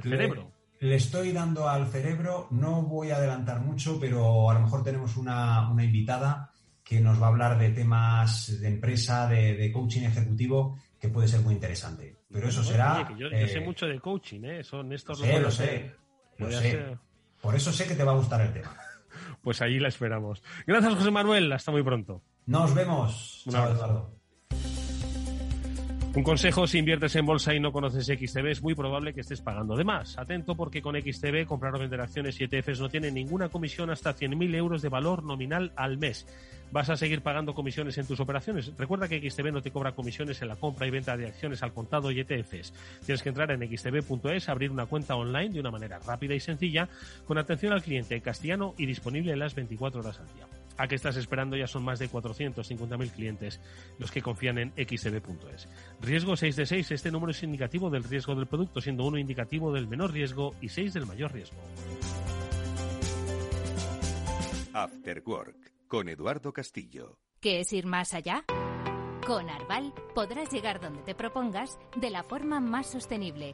cerebro. Le, estoy dando al cerebro, no voy a adelantar mucho, pero a lo mejor tenemos una, invitada que nos va a hablar de temas de empresa, de coaching ejecutivo, que puede ser muy interesante. Pero eso será. yo, sé eh, mucho de coaching, ¿eh? Son estos sé, lo sé. Lo sé. Por eso sé que te va a gustar el tema. <laughs> pues allí la esperamos. Gracias, José Manuel. Hasta muy pronto. Nos vemos. Un abrazo. Un consejo, si inviertes en bolsa y no conoces XTB, es muy probable que estés pagando de más. Atento porque con XTB comprar o vender acciones y ETFs no tiene ninguna comisión hasta 100.000 euros de valor nominal al mes vas a seguir pagando comisiones en tus operaciones. Recuerda que XTB no te cobra comisiones en la compra y venta de acciones al contado y ETFs. Tienes que entrar en xtb.es, abrir una cuenta online de una manera rápida y sencilla, con atención al cliente en castellano y disponible las 24 horas al día. ¿A qué estás esperando? Ya son más de 450.000 clientes los que confían en xtb.es. Riesgo 6 de 6. Este número es indicativo del riesgo del producto, siendo uno indicativo del menor riesgo y 6 del mayor riesgo. After Work con Eduardo Castillo. ¿Qué es ir más allá? Con Arval podrás llegar donde te propongas de la forma más sostenible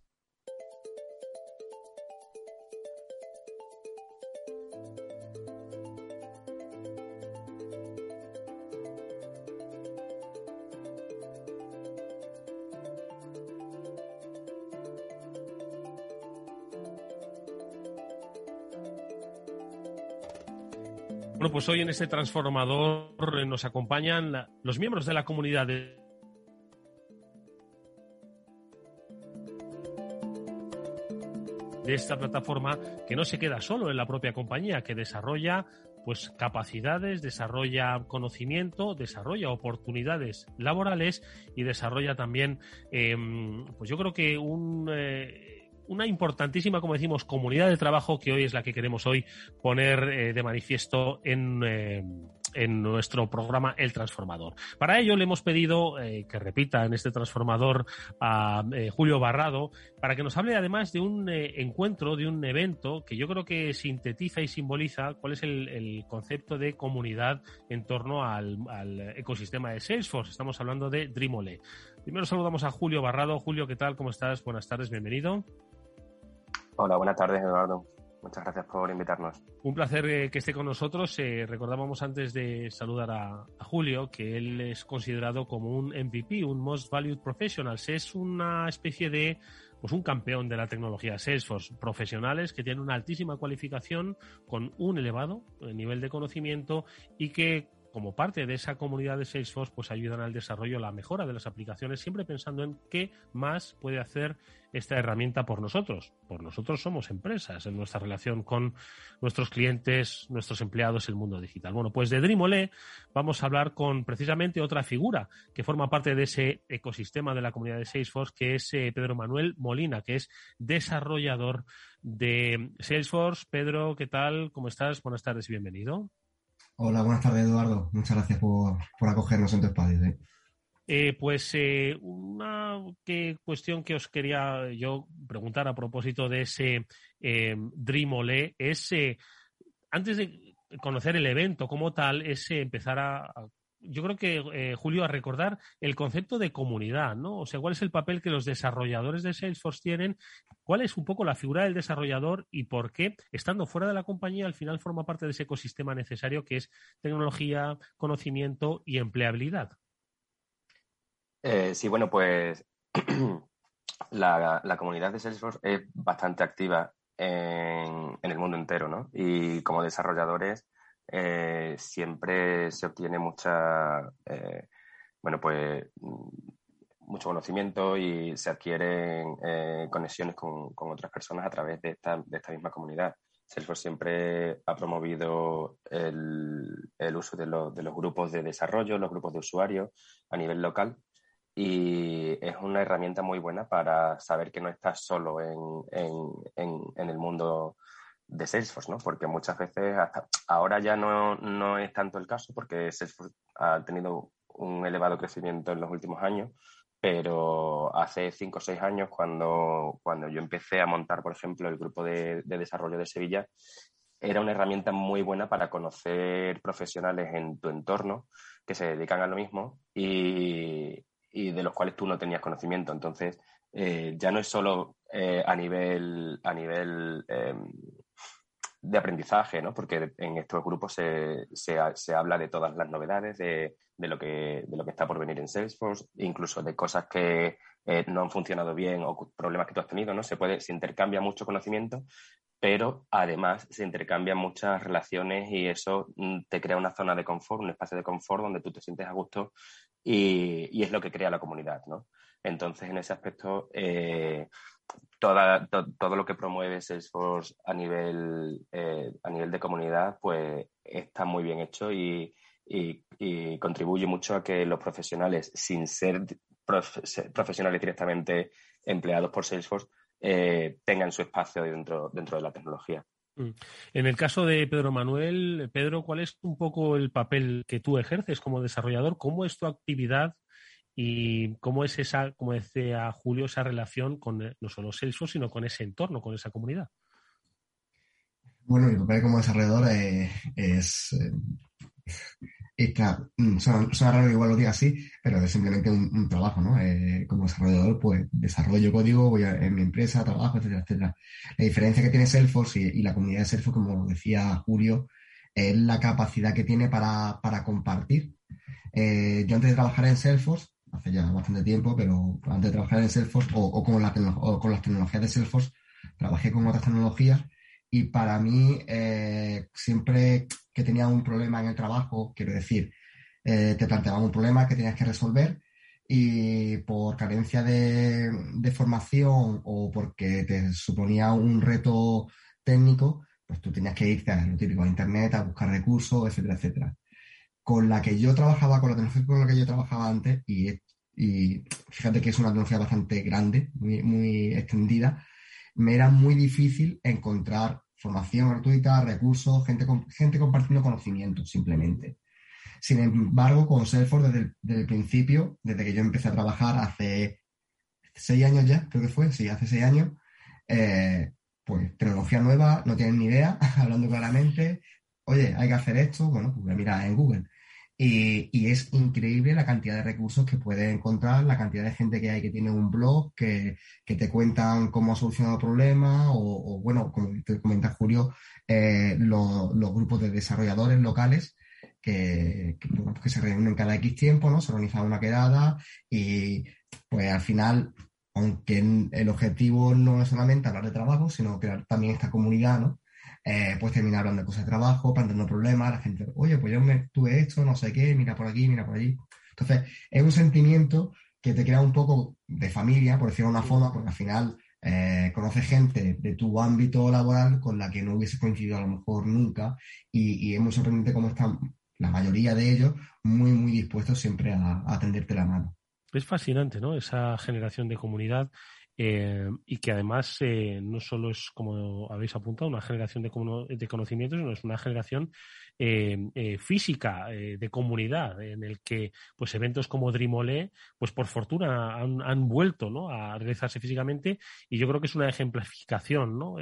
Pues hoy en este transformador nos acompañan los miembros de la comunidad de de esta plataforma que no se queda solo en la propia compañía, que desarrolla pues capacidades, desarrolla conocimiento, desarrolla oportunidades laborales y desarrolla también, em, pues yo creo que un eh, una importantísima, como decimos, comunidad de trabajo que hoy es la que queremos hoy poner eh, de manifiesto en, eh, en nuestro programa El Transformador. Para ello le hemos pedido eh, que repita en este transformador a Julio Barrado para que nos hable además de un encuentro, de un evento que yo creo que sintetiza y simboliza cuál es el, concepto de comunidad en torno al, ecosistema de Salesforce. Estamos hablando de Dreamole. Primero saludamos a Julio Barrado. Julio, ¿qué tal? ¿Cómo estás? Buenas tardes, bienvenido. Hola, buenas tardes, Eduardo. Muchas gracias por invitarnos. Un placer eh, que esté con nosotros. Eh, recordábamos antes de saludar a, Julio que él es considerado como un MVP, un Most Valued Professional. Es una especie de pues un campeón de la tecnología Salesforce, profesionales que tienen una altísima cualificación con un elevado nivel de conocimiento y que como parte de esa comunidad de Salesforce, pues ayudan al desarrollo, la mejora de las aplicaciones, siempre pensando en qué más puede hacer esta herramienta por nosotros. Por nosotros somos empresas en nuestra relación con nuestros clientes, nuestros empleados, el mundo digital. Bueno, pues de Dreamole vamos a hablar con precisamente otra figura que forma parte de ese ecosistema de la comunidad de Salesforce, que es eh, Pedro Manuel Molina, que es desarrollador de Salesforce. Pedro, ¿qué tal? ¿Cómo estás? Buenas tardes y bienvenido. Hola, buenas tardes, Eduardo. Muchas gracias por, acogernos en tu espacio. Eh, pues eh, una cuestión que os quería yo preguntar a propósito de ese Dreamole es, antes de conocer el evento como tal, es empezar a yo creo que, eh, Julio, a recordar el concepto de comunidad, ¿no? O sea, cuál es el papel que los desarrolladores de Salesforce tienen, cuál es un poco la figura del desarrollador y por qué, estando fuera de la compañía, al final forma parte de ese ecosistema necesario que es tecnología, conocimiento y empleabilidad. Eh, sí, bueno, pues <clears throat> la, comunidad de Salesforce es bastante activa en, en el mundo entero, ¿no? Y como desarrolladores eh, siempre se obtiene mucha, eh, bueno, pues mucho conocimiento y se adquieren eh, conexiones con, otras personas a través de esta, de esta misma comunidad. Salesforce siempre ha promovido el, el uso de, de, los grupos de desarrollo, los grupos de usuarios a nivel local y es una herramienta muy buena para saber que no estás solo en, en, en, en el mundo de Salesforce, ¿no? Porque muchas veces, hasta ahora ya no, no es tanto el caso, porque Salesforce ha tenido un elevado crecimiento en los últimos años, pero hace cinco o seis años, cuando, cuando yo empecé a montar, por ejemplo, el grupo de, desarrollo de Sevilla, era una herramienta muy buena para conocer profesionales en tu entorno que se dedican a lo mismo y, y de los cuales tú no tenías conocimiento. Entonces, eh, ya no es solo eh, a nivel, a nivel em, de aprendizaje, ¿no? Porque en estos grupos se, se, habla de todas las novedades, de, de, lo que, de lo que está por venir en Salesforce, incluso de cosas que eh, no han funcionado bien o problemas que tú has tenido, ¿no? Se puede, se intercambia mucho conocimiento, pero además se intercambian muchas relaciones y eso mm, te crea una zona de confort, un espacio de confort donde tú te sientes a gusto y, es lo que crea la comunidad, ¿no? Entonces, en ese aspecto, eh, todo lo que promueve Salesforce a nivel, eh, a nivel de comunidad, pues está muy bien hecho y, contribuye mucho a que los profesionales, sin ser profesionales directamente empleados por Salesforce, eh, tengan su espacio dentro, dentro de la tecnología. Mm. En el caso de Pedro Manuel, Pedro, ¿cuál es un poco el papel que tú ejerces como desarrollador? ¿Cómo es tu actividad y cómo es esa, como decía Julio, esa relación con eh, no solo Salesforce, sino con ese entorno, con esa comunidad. Bueno, mi papel como desarrollador eh, es, eh, mm, suena, raro igual lo diga así, pero es simplemente un, trabajo, ¿no? como desarrollador, pues desarrollo código, voy a, en mi empresa, trabajo, etcétera, etcétera. La diferencia que tiene Salesforce y, la comunidad de Salesforce, como decía Julio, es la capacidad que tiene para, para compartir. yo antes de trabajar en Salesforce, hace ya bastante tiempo, pero antes de trabajar en Salesforce o, con, la con las tecnologías de Salesforce, trabajé con otras tecnologías y para mí eh, siempre que tenía un problema en el trabajo, quiero decir, eh, te planteaban un problema que tenías que resolver y por carencia de, de, formación o porque te suponía un reto técnico, pues tú tenías que irte a lo típico a internet, a buscar recursos, etcétera, etcétera. Con la que yo trabajaba, con la tecnología con la que yo trabajaba antes, y, y fíjate que es una tecnología bastante grande, muy, muy extendida, me era muy difícil encontrar formación gratuita, recursos, gente, gente compartiendo conocimientos simplemente. Sin embargo, con Salesforce desde el, principio, desde que yo empecé a trabajar hace seis años ya, creo que fue, sí, hace seis años, eh, pues tecnología nueva, no tienen ni idea, <laughs> hablando claramente, oye, hay que hacer esto, bueno, pues mira en Google. Y, es increíble la cantidad de recursos que puedes encontrar, la cantidad de gente que hay que tiene un blog, que, te cuentan cómo ha solucionado problemas, o, o bueno, como te comenta Julio, eh, los, grupos de desarrolladores locales que, que, se reúnen cada X tiempo, ¿no? Se organiza una quedada y pues al final, aunque el objetivo no es solamente hablar de trabajo, sino crear también esta comunidad, ¿no? Eh, pues terminar hablando de cosas de trabajo, planteando problemas, la gente, oye, pues yo me tuve esto, no sé qué, mira por aquí, mira por allí. Entonces, es un sentimiento que te crea un poco de familia, por decirlo de una forma, porque al final eh, conoces gente de tu ámbito laboral con la que no hubieses coincidido a lo mejor nunca y, es muy sorprendente cómo están la mayoría de ellos muy, muy dispuestos siempre a, a atenderte la mano. Es fascinante, ¿no? Esa generación de comunidad eh, y que además eh, no solo es, como habéis apuntado, una generación de, de conocimientos, sino es una generación eh, física, de comunidad, en el que pues eventos como Dreamolé, pues por fortuna han, vuelto ¿no? a realizarse físicamente y yo creo que es una ejemplificación ¿no?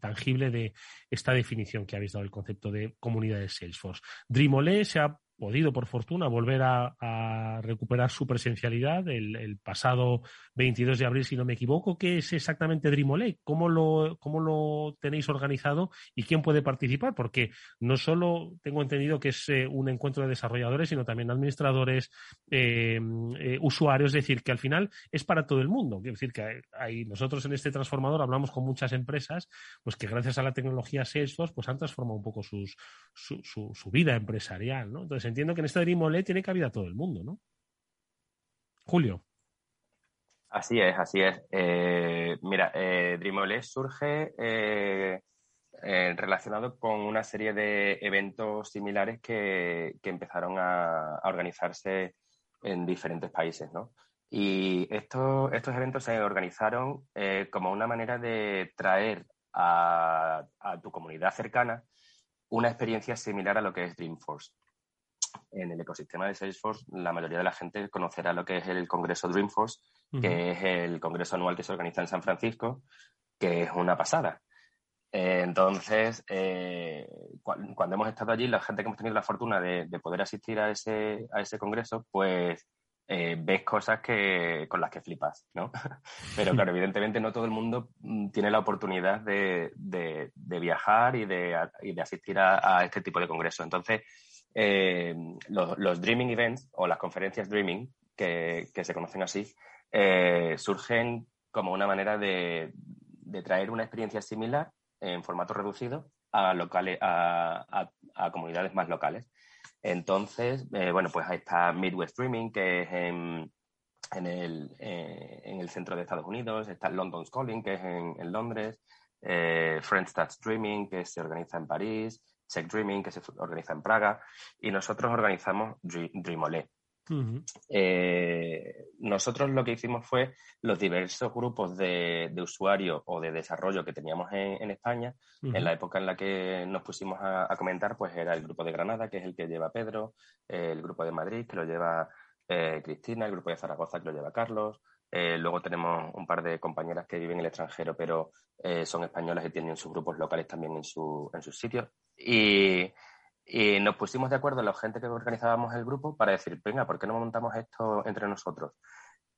tangible de esta definición que habéis dado el concepto de comunidad de Salesforce. Dreamolé se ha podido, por fortuna, volver a, recuperar su presencialidad el, pasado 22 de abril, si no me equivoco. ¿Qué es exactamente Dreamolay? ¿Cómo lo, ¿Cómo lo tenéis organizado y quién puede participar? Porque no solo tengo entendido que es eh, un encuentro de desarrolladores, sino también administradores, eh, eh, usuarios, es decir, que al final es para todo el mundo. Quiero decir que hay, nosotros en este transformador hablamos con muchas empresas, pues que gracias a la tecnología Salesforce, pues han transformado un poco su, su, vida empresarial. Entonces, entiendo que en este Dreamolé tiene cabida todo el mundo, ¿no? Julio. Así es, así es. Eh, mira, eh, surge eh, eh, relacionado con una serie de eventos similares que, empezaron a, organizarse en diferentes países, ¿no? Y estos, estos eventos se organizaron como una manera de traer a tu comunidad cercana una experiencia similar a lo que es Dreamforce en el ecosistema de Salesforce, la mayoría de la gente conocerá lo que es el Congreso Dreamforce, que es el congreso anual que se organiza en San Francisco, que es una pasada. Eh, entonces, eh, cuando hemos estado allí, la gente que hemos tenido la fortuna de, poder asistir a ese, a ese congreso, pues eh, ves cosas que, con las que flipas, ¿no? <laughs> Pero claro, <laughs> evidentemente no todo el mundo mm, tiene la oportunidad de, viajar y de, asistir a, a, este tipo de congresos. Entonces, eh, los, Dreaming Events o las conferencias Dreaming, que, se conocen así, eh, surgen como una manera de, traer una experiencia similar en formato reducido a, locales, a, comunidades más locales. Entonces, eh, bueno, pues ahí está Midwest Dreaming, que es en, el, en el centro de Estados Unidos, está London's Calling, que es en, Londres, Friends Touch Dreaming, que se organiza en París, Check Dreaming, que se organiza en Praga, y nosotros organizamos Dreamolé. Eh, nosotros lo que hicimos fue los diversos grupos de, usuarios o de desarrollo que teníamos en, España, en la época en la que nos pusimos a, comentar, pues era el grupo de Granada, que es el que lleva Pedro, el grupo de Madrid, que lo lleva eh, Cristina, el grupo de Zaragoza, que lo lleva Carlos, eh, luego tenemos un par de compañeras que viven en el extranjero, pero son españolas y tienen sus grupos locales también en, su, en sus sitios. Y, nos pusimos de acuerdo la gente que organizábamos el grupo para decir, venga, ¿por qué no montamos esto entre nosotros?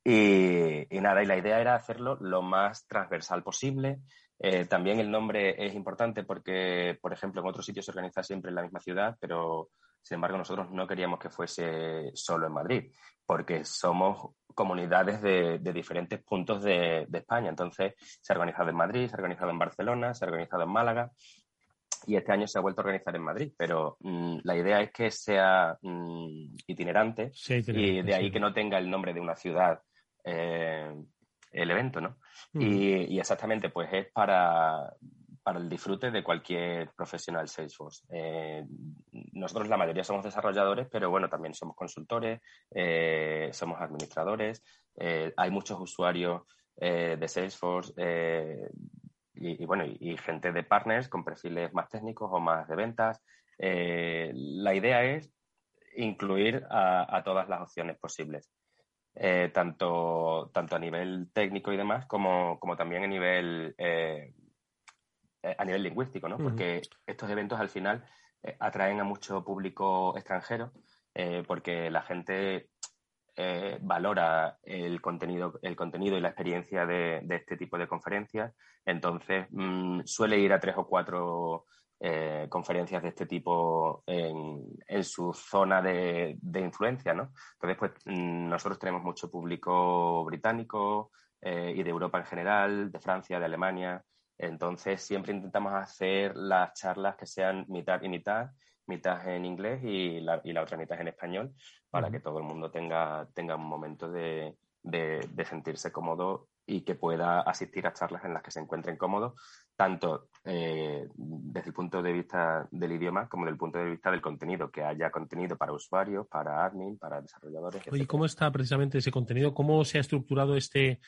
Y, nada, y la idea era hacerlo lo más transversal posible. Eh, también el nombre es importante porque, por ejemplo, en otros sitios se organiza siempre en la misma ciudad, pero sin embargo nosotros no queríamos que fuese solo en Madrid, porque somos comunidades de, diferentes puntos de, de, España. Entonces, se ha organizado en Madrid, se ha organizado en Barcelona, se ha organizado en Málaga y este año se ha vuelto a organizar en Madrid, pero mm, la idea es que sea mm, itinerante, y de ahí que no tenga el nombre de una ciudad eh, el evento, ¿no? y, exactamente, pues es para, el disfrute de cualquier profesional Salesforce. Eh, nosotros la mayoría somos desarrolladores, pero bueno, también somos consultores, eh, somos administradores, hay muchos usuarios de Salesforce y, bueno, y, gente de partners con perfiles más técnicos o más de ventas. Eh, la idea es incluir a, todas las opciones posibles. Eh, tanto, tanto a nivel técnico y demás, como, como también a nivel, eh, a nivel lingüístico, ¿no? Porque estos eventos al final atraen a mucho público extranjero, porque la gente valora el contenido, el contenido y la experiencia de, este tipo de conferencias. Entonces, mm, suele ir a tres o cuatro eh, conferencias de este tipo en, su zona de, influencia, ¿no? Entonces, pues mm, nosotros tenemos mucho público británico eh, y de Europa en general, de Francia, de Alemania. Entonces, siempre intentamos hacer las charlas que sean mitad y mitad, mitad en inglés y la, y la otra mitad en español, para que todo el mundo tenga, tenga un momento de, de sentirse cómodo y que pueda asistir a charlas en las que se encuentren cómodos, tanto eh, desde el punto de vista del idioma como desde el punto de vista del contenido, que haya contenido para usuarios, para admin, para desarrolladores. ¿y cómo está precisamente ese contenido? ¿Cómo se ha estructurado este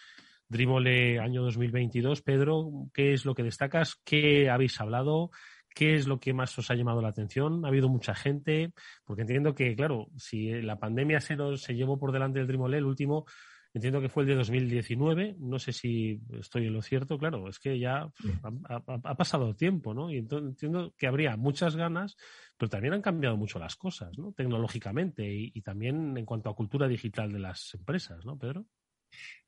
Dreamole año 2022? Pedro, ¿qué es lo que destacas? ¿Qué habéis hablado? ¿Qué es lo que más os ha llamado la atención? ¿Ha habido mucha gente? Porque entiendo que, claro, si la pandemia se, se llevó por delante del Dreamole, el último Entiendo que fue el de 2019, no sé si estoy en lo cierto, claro, es que ya ha, pasado tiempo, ¿no? Y entiendo que habría muchas ganas, pero también han cambiado mucho las cosas, ¿no? Tecnológicamente y, también en cuanto a cultura digital de las empresas, ¿no, Pedro?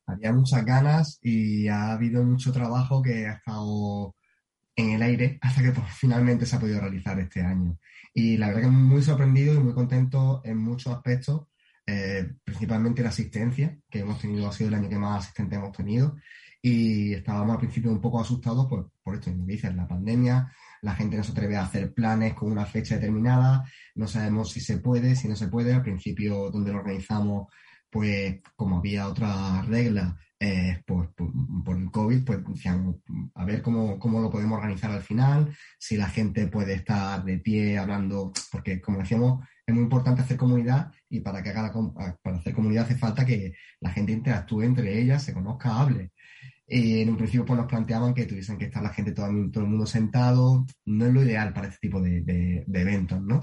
Había muchas ganas y ha habido mucho trabajo que ha estado en el aire hasta que pues, <laughs> finalmente se ha podido realizar este año. Y la verdad que muy sorprendido y muy contento en muchos aspectos eh, principalmente la asistencia, que hemos tenido, ha sido el año que más asistentes hemos tenido, y estábamos al principio un poco asustados por, por esto, como dices, la pandemia, la gente no se atreve a hacer planes con una fecha determinada, no sabemos si se puede, si no se puede, al principio donde lo organizamos, pues como había otras reglas, eh, pues, por, el COVID, pues decíamos, a ver cómo, cómo, lo podemos organizar al final, si la gente puede estar de pie hablando, porque como decíamos, es muy importante hacer comunidad y para que haga para hacer comunidad hace falta que la gente interactúe entre ellas, se conozca, hable. Y en un principio pues nos planteaban que tuviesen que estar la gente, todo, todo el mundo sentado. No es lo ideal para este tipo de, eventos, ¿no?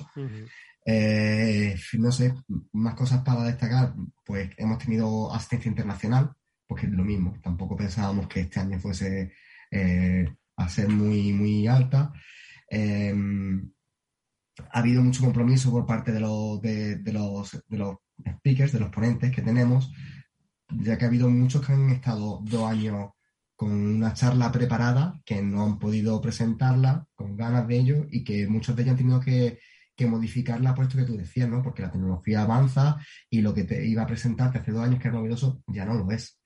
Eh, no sé, más cosas para destacar. Pues hemos tenido asistencia internacional, porque es lo mismo. Tampoco pensábamos que este año fuese eh, a ser muy, muy alta. Eh, ha habido mucho compromiso por parte de los, de, los, de los speakers, de los ponentes que tenemos, ya que ha habido muchos que han estado dos años con una charla preparada, que no han podido presentarla, con ganas de ello, y que muchos de ellos han tenido que, modificarla por esto que tú decías, ¿no? Porque la tecnología avanza y lo que te iba a presentarte hace dos años que era novedoso ya no lo es.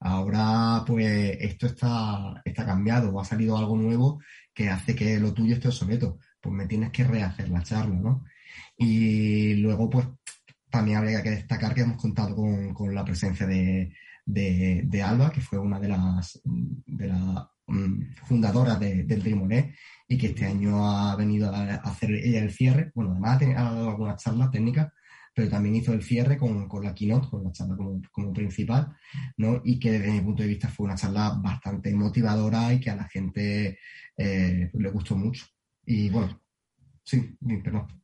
Ahora, pues, esto está, está cambiado, o ha salido algo nuevo que hace que lo tuyo esté obsoleto pues me tienes que rehacer la charla, ¿no? Y luego, pues también habría que destacar que hemos contado con, la presencia de, de, Alba, que fue una de las, de las mm, fundadoras del Dreamonet y que este año ha venido a hacer ella el cierre. Bueno, además ha, dado algunas charlas técnicas, pero también hizo el cierre con, la keynote, con la charla como, principal, ¿no? Y que desde mi punto de vista fue una charla bastante motivadora y que a la gente eh, le gustó mucho. Y bueno, sí, perdón.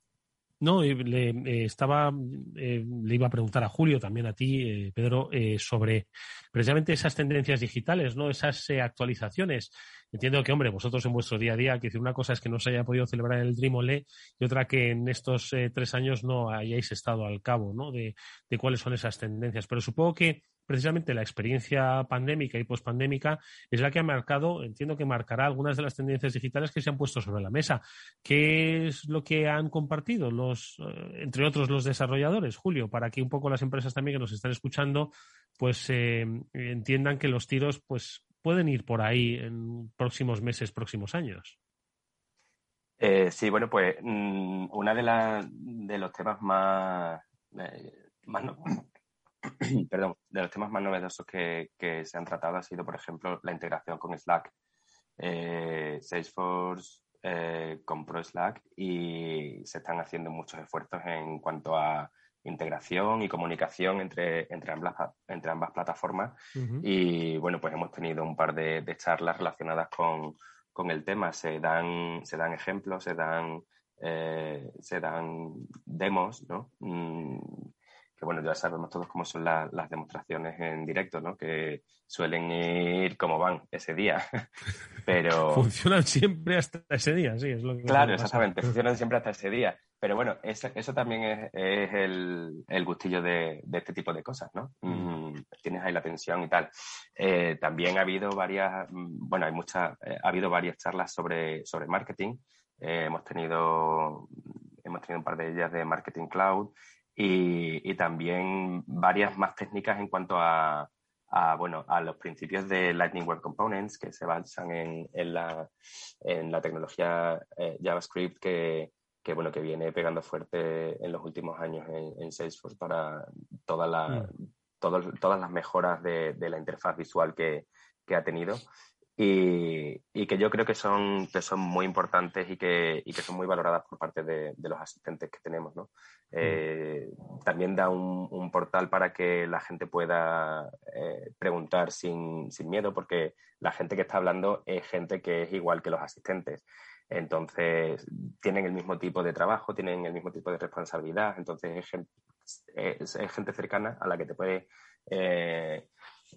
No, le eh, estaba, eh, le iba a preguntar a Julio, también a ti, eh, Pedro, sobre precisamente esas tendencias digitales, ¿no? Esas actualizaciones. Entiendo que, hombre, vosotros en vuestro día a día, que una cosa es que no se haya podido celebrar el Dream y otra que en estos tres años no hayáis estado al cabo, ¿no? De, de cuáles son esas tendencias. Pero supongo que precisamente la experiencia pandémica y pospandémica es la que ha marcado, entiendo que marcará algunas de las tendencias digitales que se han puesto sobre la mesa. ¿Qué es lo que han compartido los, eh, entre otros, los desarrolladores, Julio, para que un poco las empresas también que nos están escuchando, pues eh, entiendan que los tiros, pues pueden ir por ahí en próximos meses, próximos años? Eh, sí, bueno, pues mm, una de, de los temas más, más <clears throat> perdón, de los temas más novedosos que, se han tratado ha sido, por ejemplo, la integración con Slack. Eh, Salesforce eh, compró Slack y se están haciendo muchos esfuerzos en cuanto a integración y comunicación entre, entre, ambas, entre ambas plataformas. Y bueno, pues hemos tenido un par de, charlas relacionadas con, el tema. Se dan, se dan ejemplos, se dan eh, se dan demos, ¿no? Mm, que bueno, ya sabemos todos cómo son las demostraciones en directo, ¿no? Que suelen ir como van ese día. <laughs> Pero. <laughs> Funcionan siempre hasta ese día, sí, es lo que. Claro, exactamente, funcionan siempre hasta ese día. Pero bueno, eso, eso también es, es el, el, gustillo de, de, este tipo de cosas, ¿no? Mm. Mm, tienes ahí la tensión y tal. Eh, también ha habido varias, mm, bueno, hay muchas, eh, ha habido varias charlas sobre, sobre marketing. Eh, hemos tenido hemos tenido un par de ellas de marketing cloud y, también varias más técnicas en cuanto a, bueno, a los principios de Lightning Web Components que se basan en, en, la, en la, tecnología eh, JavaScript que, que, bueno, que viene pegando fuerte en los últimos años en, Salesforce para toda la, mm. todas las mejoras de, de, la interfaz visual que, que ha tenido y, que yo creo que son, que son muy importantes y que, y que son muy valoradas por parte de, los asistentes que tenemos. ¿no? Eh, también da un, portal para que la gente pueda eh, preguntar sin, sin, miedo, porque la gente que está hablando es gente que es igual que los asistentes. Entonces, tienen el mismo tipo de trabajo, tienen el mismo tipo de responsabilidad, entonces es gente, es, es gente cercana a la que te puede eh,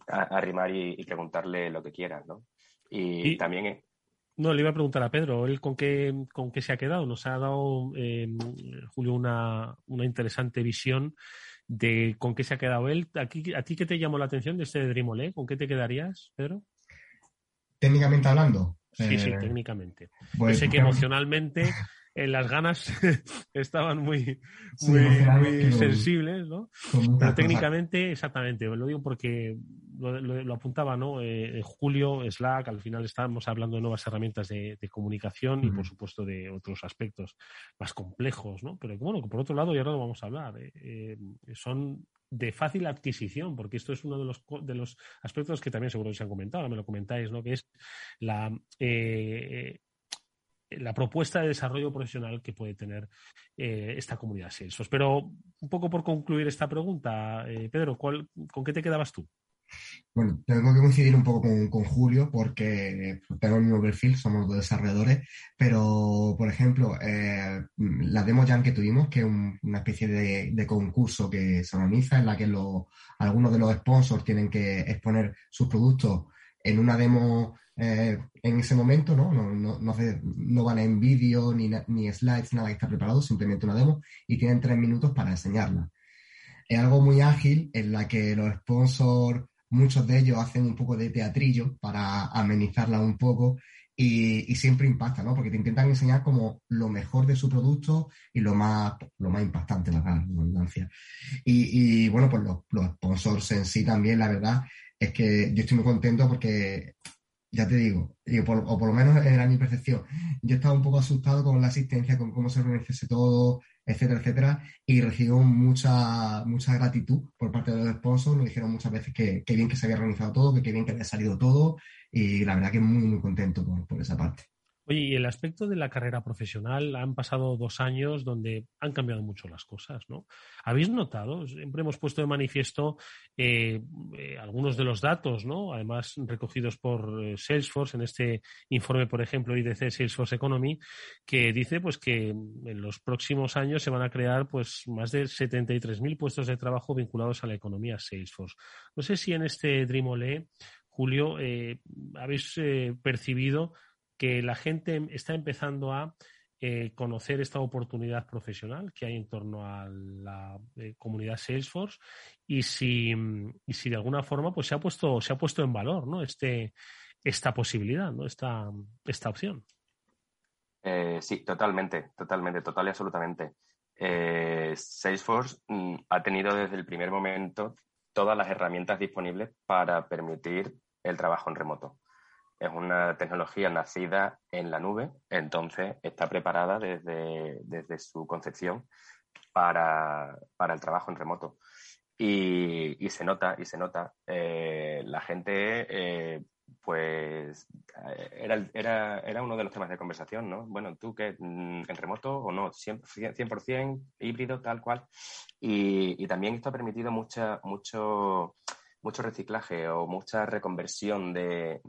arrimar y, y, preguntarle lo que quieras, ¿no? Y, también... No, le iba a preguntar a Pedro, ¿él con qué, con qué se ha quedado? Nos ha dado, eh, Julio, una, una, interesante visión de con qué se ha quedado él. Aquí, ¿A ti qué te llamó la atención de este Dreamole? ¿Con qué te quedarías, Pedro? Técnicamente hablando. Sí, sí, eh, técnicamente. Pues, sé que emocionalmente en las ganas <laughs> estaban muy, muy, sensibles, ¿no? Pero técnicamente, exactamente, lo digo porque lo, apuntaba, ¿no? Eh, en julio, Slack, al final estábamos hablando de nuevas herramientas de, comunicación y, por supuesto, de otros aspectos más complejos, ¿no? Pero bueno, por otro lado, y ahora lo vamos a hablar, eh, eh, son de fácil adquisición, porque esto es uno de los, de los aspectos que también seguro que se han comentado, me lo comentáis, ¿no? Que es la, la propuesta de desarrollo profesional que puede tener eh, esta comunidad Salesforce. Pero un poco por concluir esta pregunta, eh, Pedro, ¿cuál, ¿con qué te quedabas tú? Bueno, tengo que coincidir un poco con, con, Julio porque tengo el mismo perfil, somos dos desarrolladores, pero, por ejemplo, eh, la demo jam que tuvimos, que es un, una especie de, concurso que se organiza en la que lo, algunos de los sponsors tienen que exponer sus productos en una demo eh, en ese momento, ¿no? No, no, no, no van en vídeo ni, ni slides, nada que está preparado, simplemente una demo y tienen tres minutos para enseñarla. Es algo muy ágil en la que los sponsors, muchos de ellos hacen un poco de teatrillo para amenizarla un poco y, siempre impacta, ¿no? Porque te intentan enseñar como lo mejor de su producto y lo más, lo más impactante, la redundancia. Y, y, bueno, pues los, los sponsors en sí también, la verdad, es que yo estoy muy contento porque ya te digo, o por lo menos era mi percepción. Yo estaba un poco asustado con la asistencia, con cómo se organizase todo, etcétera, etcétera, y recibo mucha, mucha gratitud por parte de los sponsors. Nos dijeron muchas veces que, bien que se había organizado todo, que qué bien que había salido todo, y la verdad que muy, muy contento por esa parte. Oye, y el aspecto de la carrera profesional, han pasado dos años donde han cambiado mucho las cosas, ¿no? ¿Habéis notado? Siempre hemos puesto de manifiesto eh, eh, algunos de los datos, ¿no? Además, recogidos por eh, Salesforce en este informe, por ejemplo, IDC Salesforce Economy, que dice pues que en los próximos años se van a crear pues más de 73.000 puestos de trabajo vinculados a la economía Salesforce. No sé si en este Dreamole, Julio, habéis percibido que la gente está empezando a eh, conocer esta oportunidad profesional que hay en torno a la eh, comunidad Salesforce y si, y si de alguna forma pues se ha puesto, se ha puesto en valor ¿no? este, esta posibilidad, ¿no? esta, esta opción. Eh, sí, totalmente, totalmente, total y absolutamente. Salesforce mm, ha tenido desde el primer momento todas las herramientas disponibles para permitir el trabajo en remoto es una tecnología nacida en la nube, entonces está preparada desde, desde su concepción para, para, el trabajo en remoto. Y, y se nota, y se nota. Eh, la gente, eh, pues, eh, era, era, era, uno de los temas de conversación, ¿no? Bueno, tú que mm, en remoto o no, 100%, 100% híbrido, tal cual. Y, y, también esto ha permitido mucha, mucho mucho reciclaje o mucha reconversión de,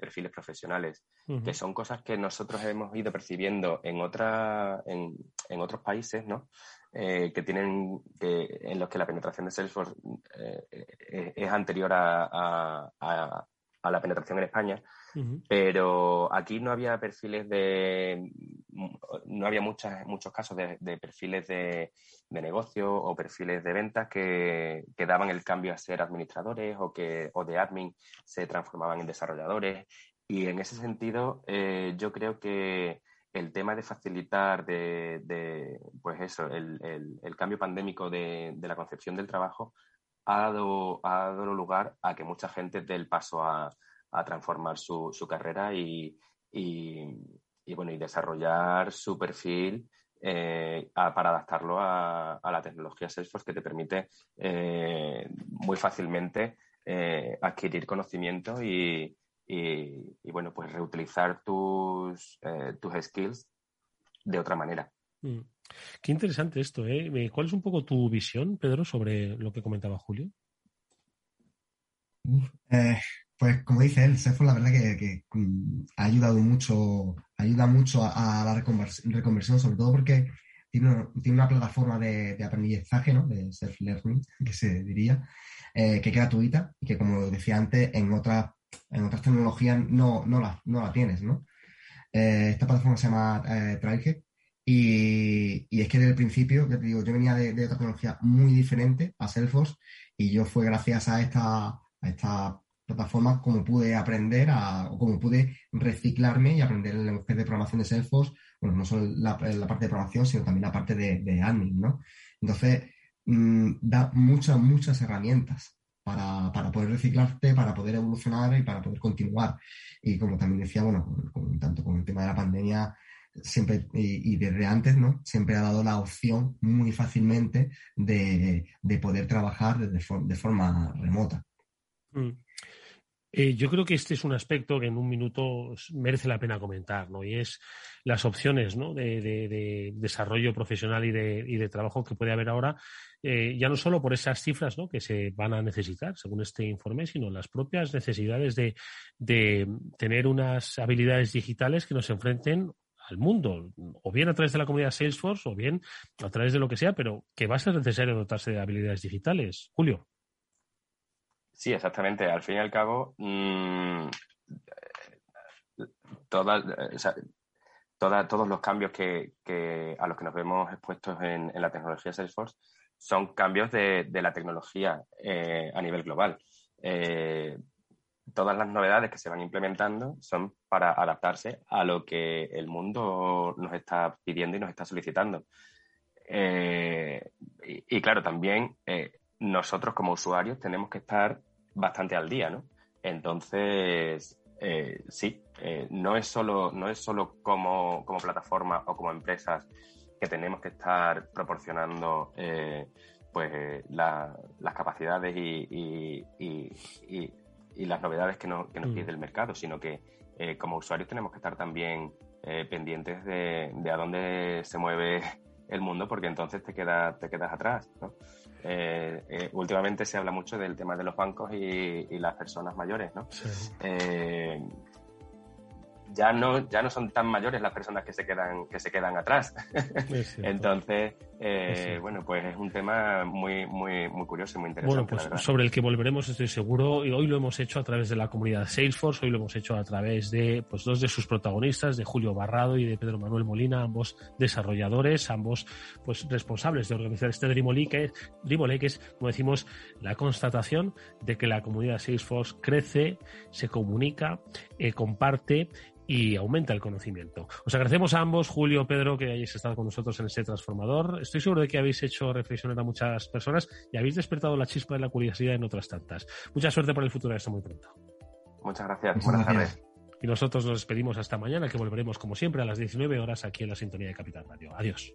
perfiles profesionales, que son cosas que nosotros hemos ido percibiendo en, otra, en, otros países, ¿no? Eh, que tienen que, en los que la penetración de Salesforce eh, es anterior a, a la penetración en España, pero aquí no había perfiles de, no había muchas, muchos casos de, perfiles de, negocio o perfiles de ventas que, que, daban el cambio a ser administradores o que o de admin se transformaban en desarrolladores. Y en ese sentido, eh, yo creo que el tema de facilitar de, pues eso, el, el, cambio pandémico de, la concepción del trabajo ha dado, ha dado lugar a que mucha gente dé el paso a, transformar su, carrera y, bueno, y desarrollar su perfil eh, para adaptarlo a, la tecnología Salesforce que te permite eh, muy fácilmente eh, adquirir conocimiento y, bueno, pues reutilizar tus, tus skills de otra manera. Mm. Qué interesante esto, ¿eh? ¿Cuál es un poco tu visión, Pedro, sobre lo que comentaba Julio? Eh, pues como dice él, Salesforce la verdad que, mm, ha ayudado mucho, ayuda mucho a, la reconversión, sobre todo porque tiene, una plataforma de, aprendizaje, ¿no? De self-learning, que se diría, eh, que es gratuita y que, como decía antes, en otras, en otras tecnologías no, no, la, no la tienes, ¿no? Eh, esta plataforma se llama Trailhead y, es que desde el principio, yo, digo, yo venía de, otra tecnología muy diferente a Salesforce y yo fue gracias a esta, a esta plataforma como pude aprender a, o como pude reciclarme y aprender el lenguaje de programación de Salesforce, bueno, no solo la, parte de programación, sino también la parte de, admin, ¿no? Entonces, mm, da muchas, muchas herramientas para, poder reciclarte, para poder evolucionar y para poder continuar. Y como también decía, bueno, tanto con el tema de la pandemia, siempre, y, desde antes, ¿no? Siempre ha dado la opción muy fácilmente de, poder trabajar de forma remota. Mm. Eh, yo creo que este es un aspecto que en un minuto merece la pena comentar, ¿no? Y es las opciones ¿no? de, desarrollo profesional y de, y de, trabajo que puede haber ahora, eh, ya no solo por esas cifras ¿no? que se van a necesitar, según este informe, sino las propias necesidades de, tener unas habilidades digitales que nos enfrenten al mundo, o bien a través de la comunidad Salesforce, o bien a través de lo que sea, pero que va a ser necesario dotarse de habilidades digitales. Julio. Sí, exactamente. Al fin y al cabo, mmm, todos los cambios que, a los que nos vemos expuestos en, la tecnología Salesforce son cambios de, la tecnología eh, a nivel global. Eh, todas las novedades que se van implementando son para adaptarse a lo que el mundo nos está pidiendo y nos está solicitando. Eh, y, claro, también nosotros como usuarios tenemos que estar bastante al día, ¿no? Entonces, eh, sí, eh, no es solo, no es solo como, plataforma o como empresas que tenemos que estar proporcionando eh, pues las capacidades y, las novedades que, nos mm. pide el mercado, sino que como usuarios tenemos que estar también pendientes de, de, a dónde se mueve el mundo, porque entonces te, queda, te quedas atrás. ¿no? Eh, eh, últimamente se habla mucho del tema de los bancos y, las personas mayores, ¿no? Eh, ya no, ya no son tan mayores las personas que se quedan, que se quedan atrás. <laughs> Entonces, eh, bueno, pues es un tema muy, muy, muy curioso y muy interesante. Bueno, pues sobre el que volveremos, estoy seguro. Y hoy lo hemos hecho a través de la comunidad Salesforce, hoy lo hemos hecho a través de pues, dos de sus protagonistas, de Julio Barrado y de Pedro Manuel Molina, ambos desarrolladores, ambos pues responsables de organizar este Dream que, que es, como decimos, la constatación de que la comunidad Salesforce crece, se comunica, eh, comparte y aumenta el conocimiento. Os agradecemos a ambos, Julio, Pedro, que hayáis estado con nosotros en este transformador. Estoy seguro de que habéis hecho reflexionar a muchas personas y habéis despertado la chispa de la curiosidad en otras tantas. Mucha suerte por el futuro, hasta muy pronto. Muchas gracias. Buenas tardes. Y nosotros nos despedimos hasta mañana, que volveremos como siempre a las 19 horas aquí en la sintonía de Capital Radio. Adiós.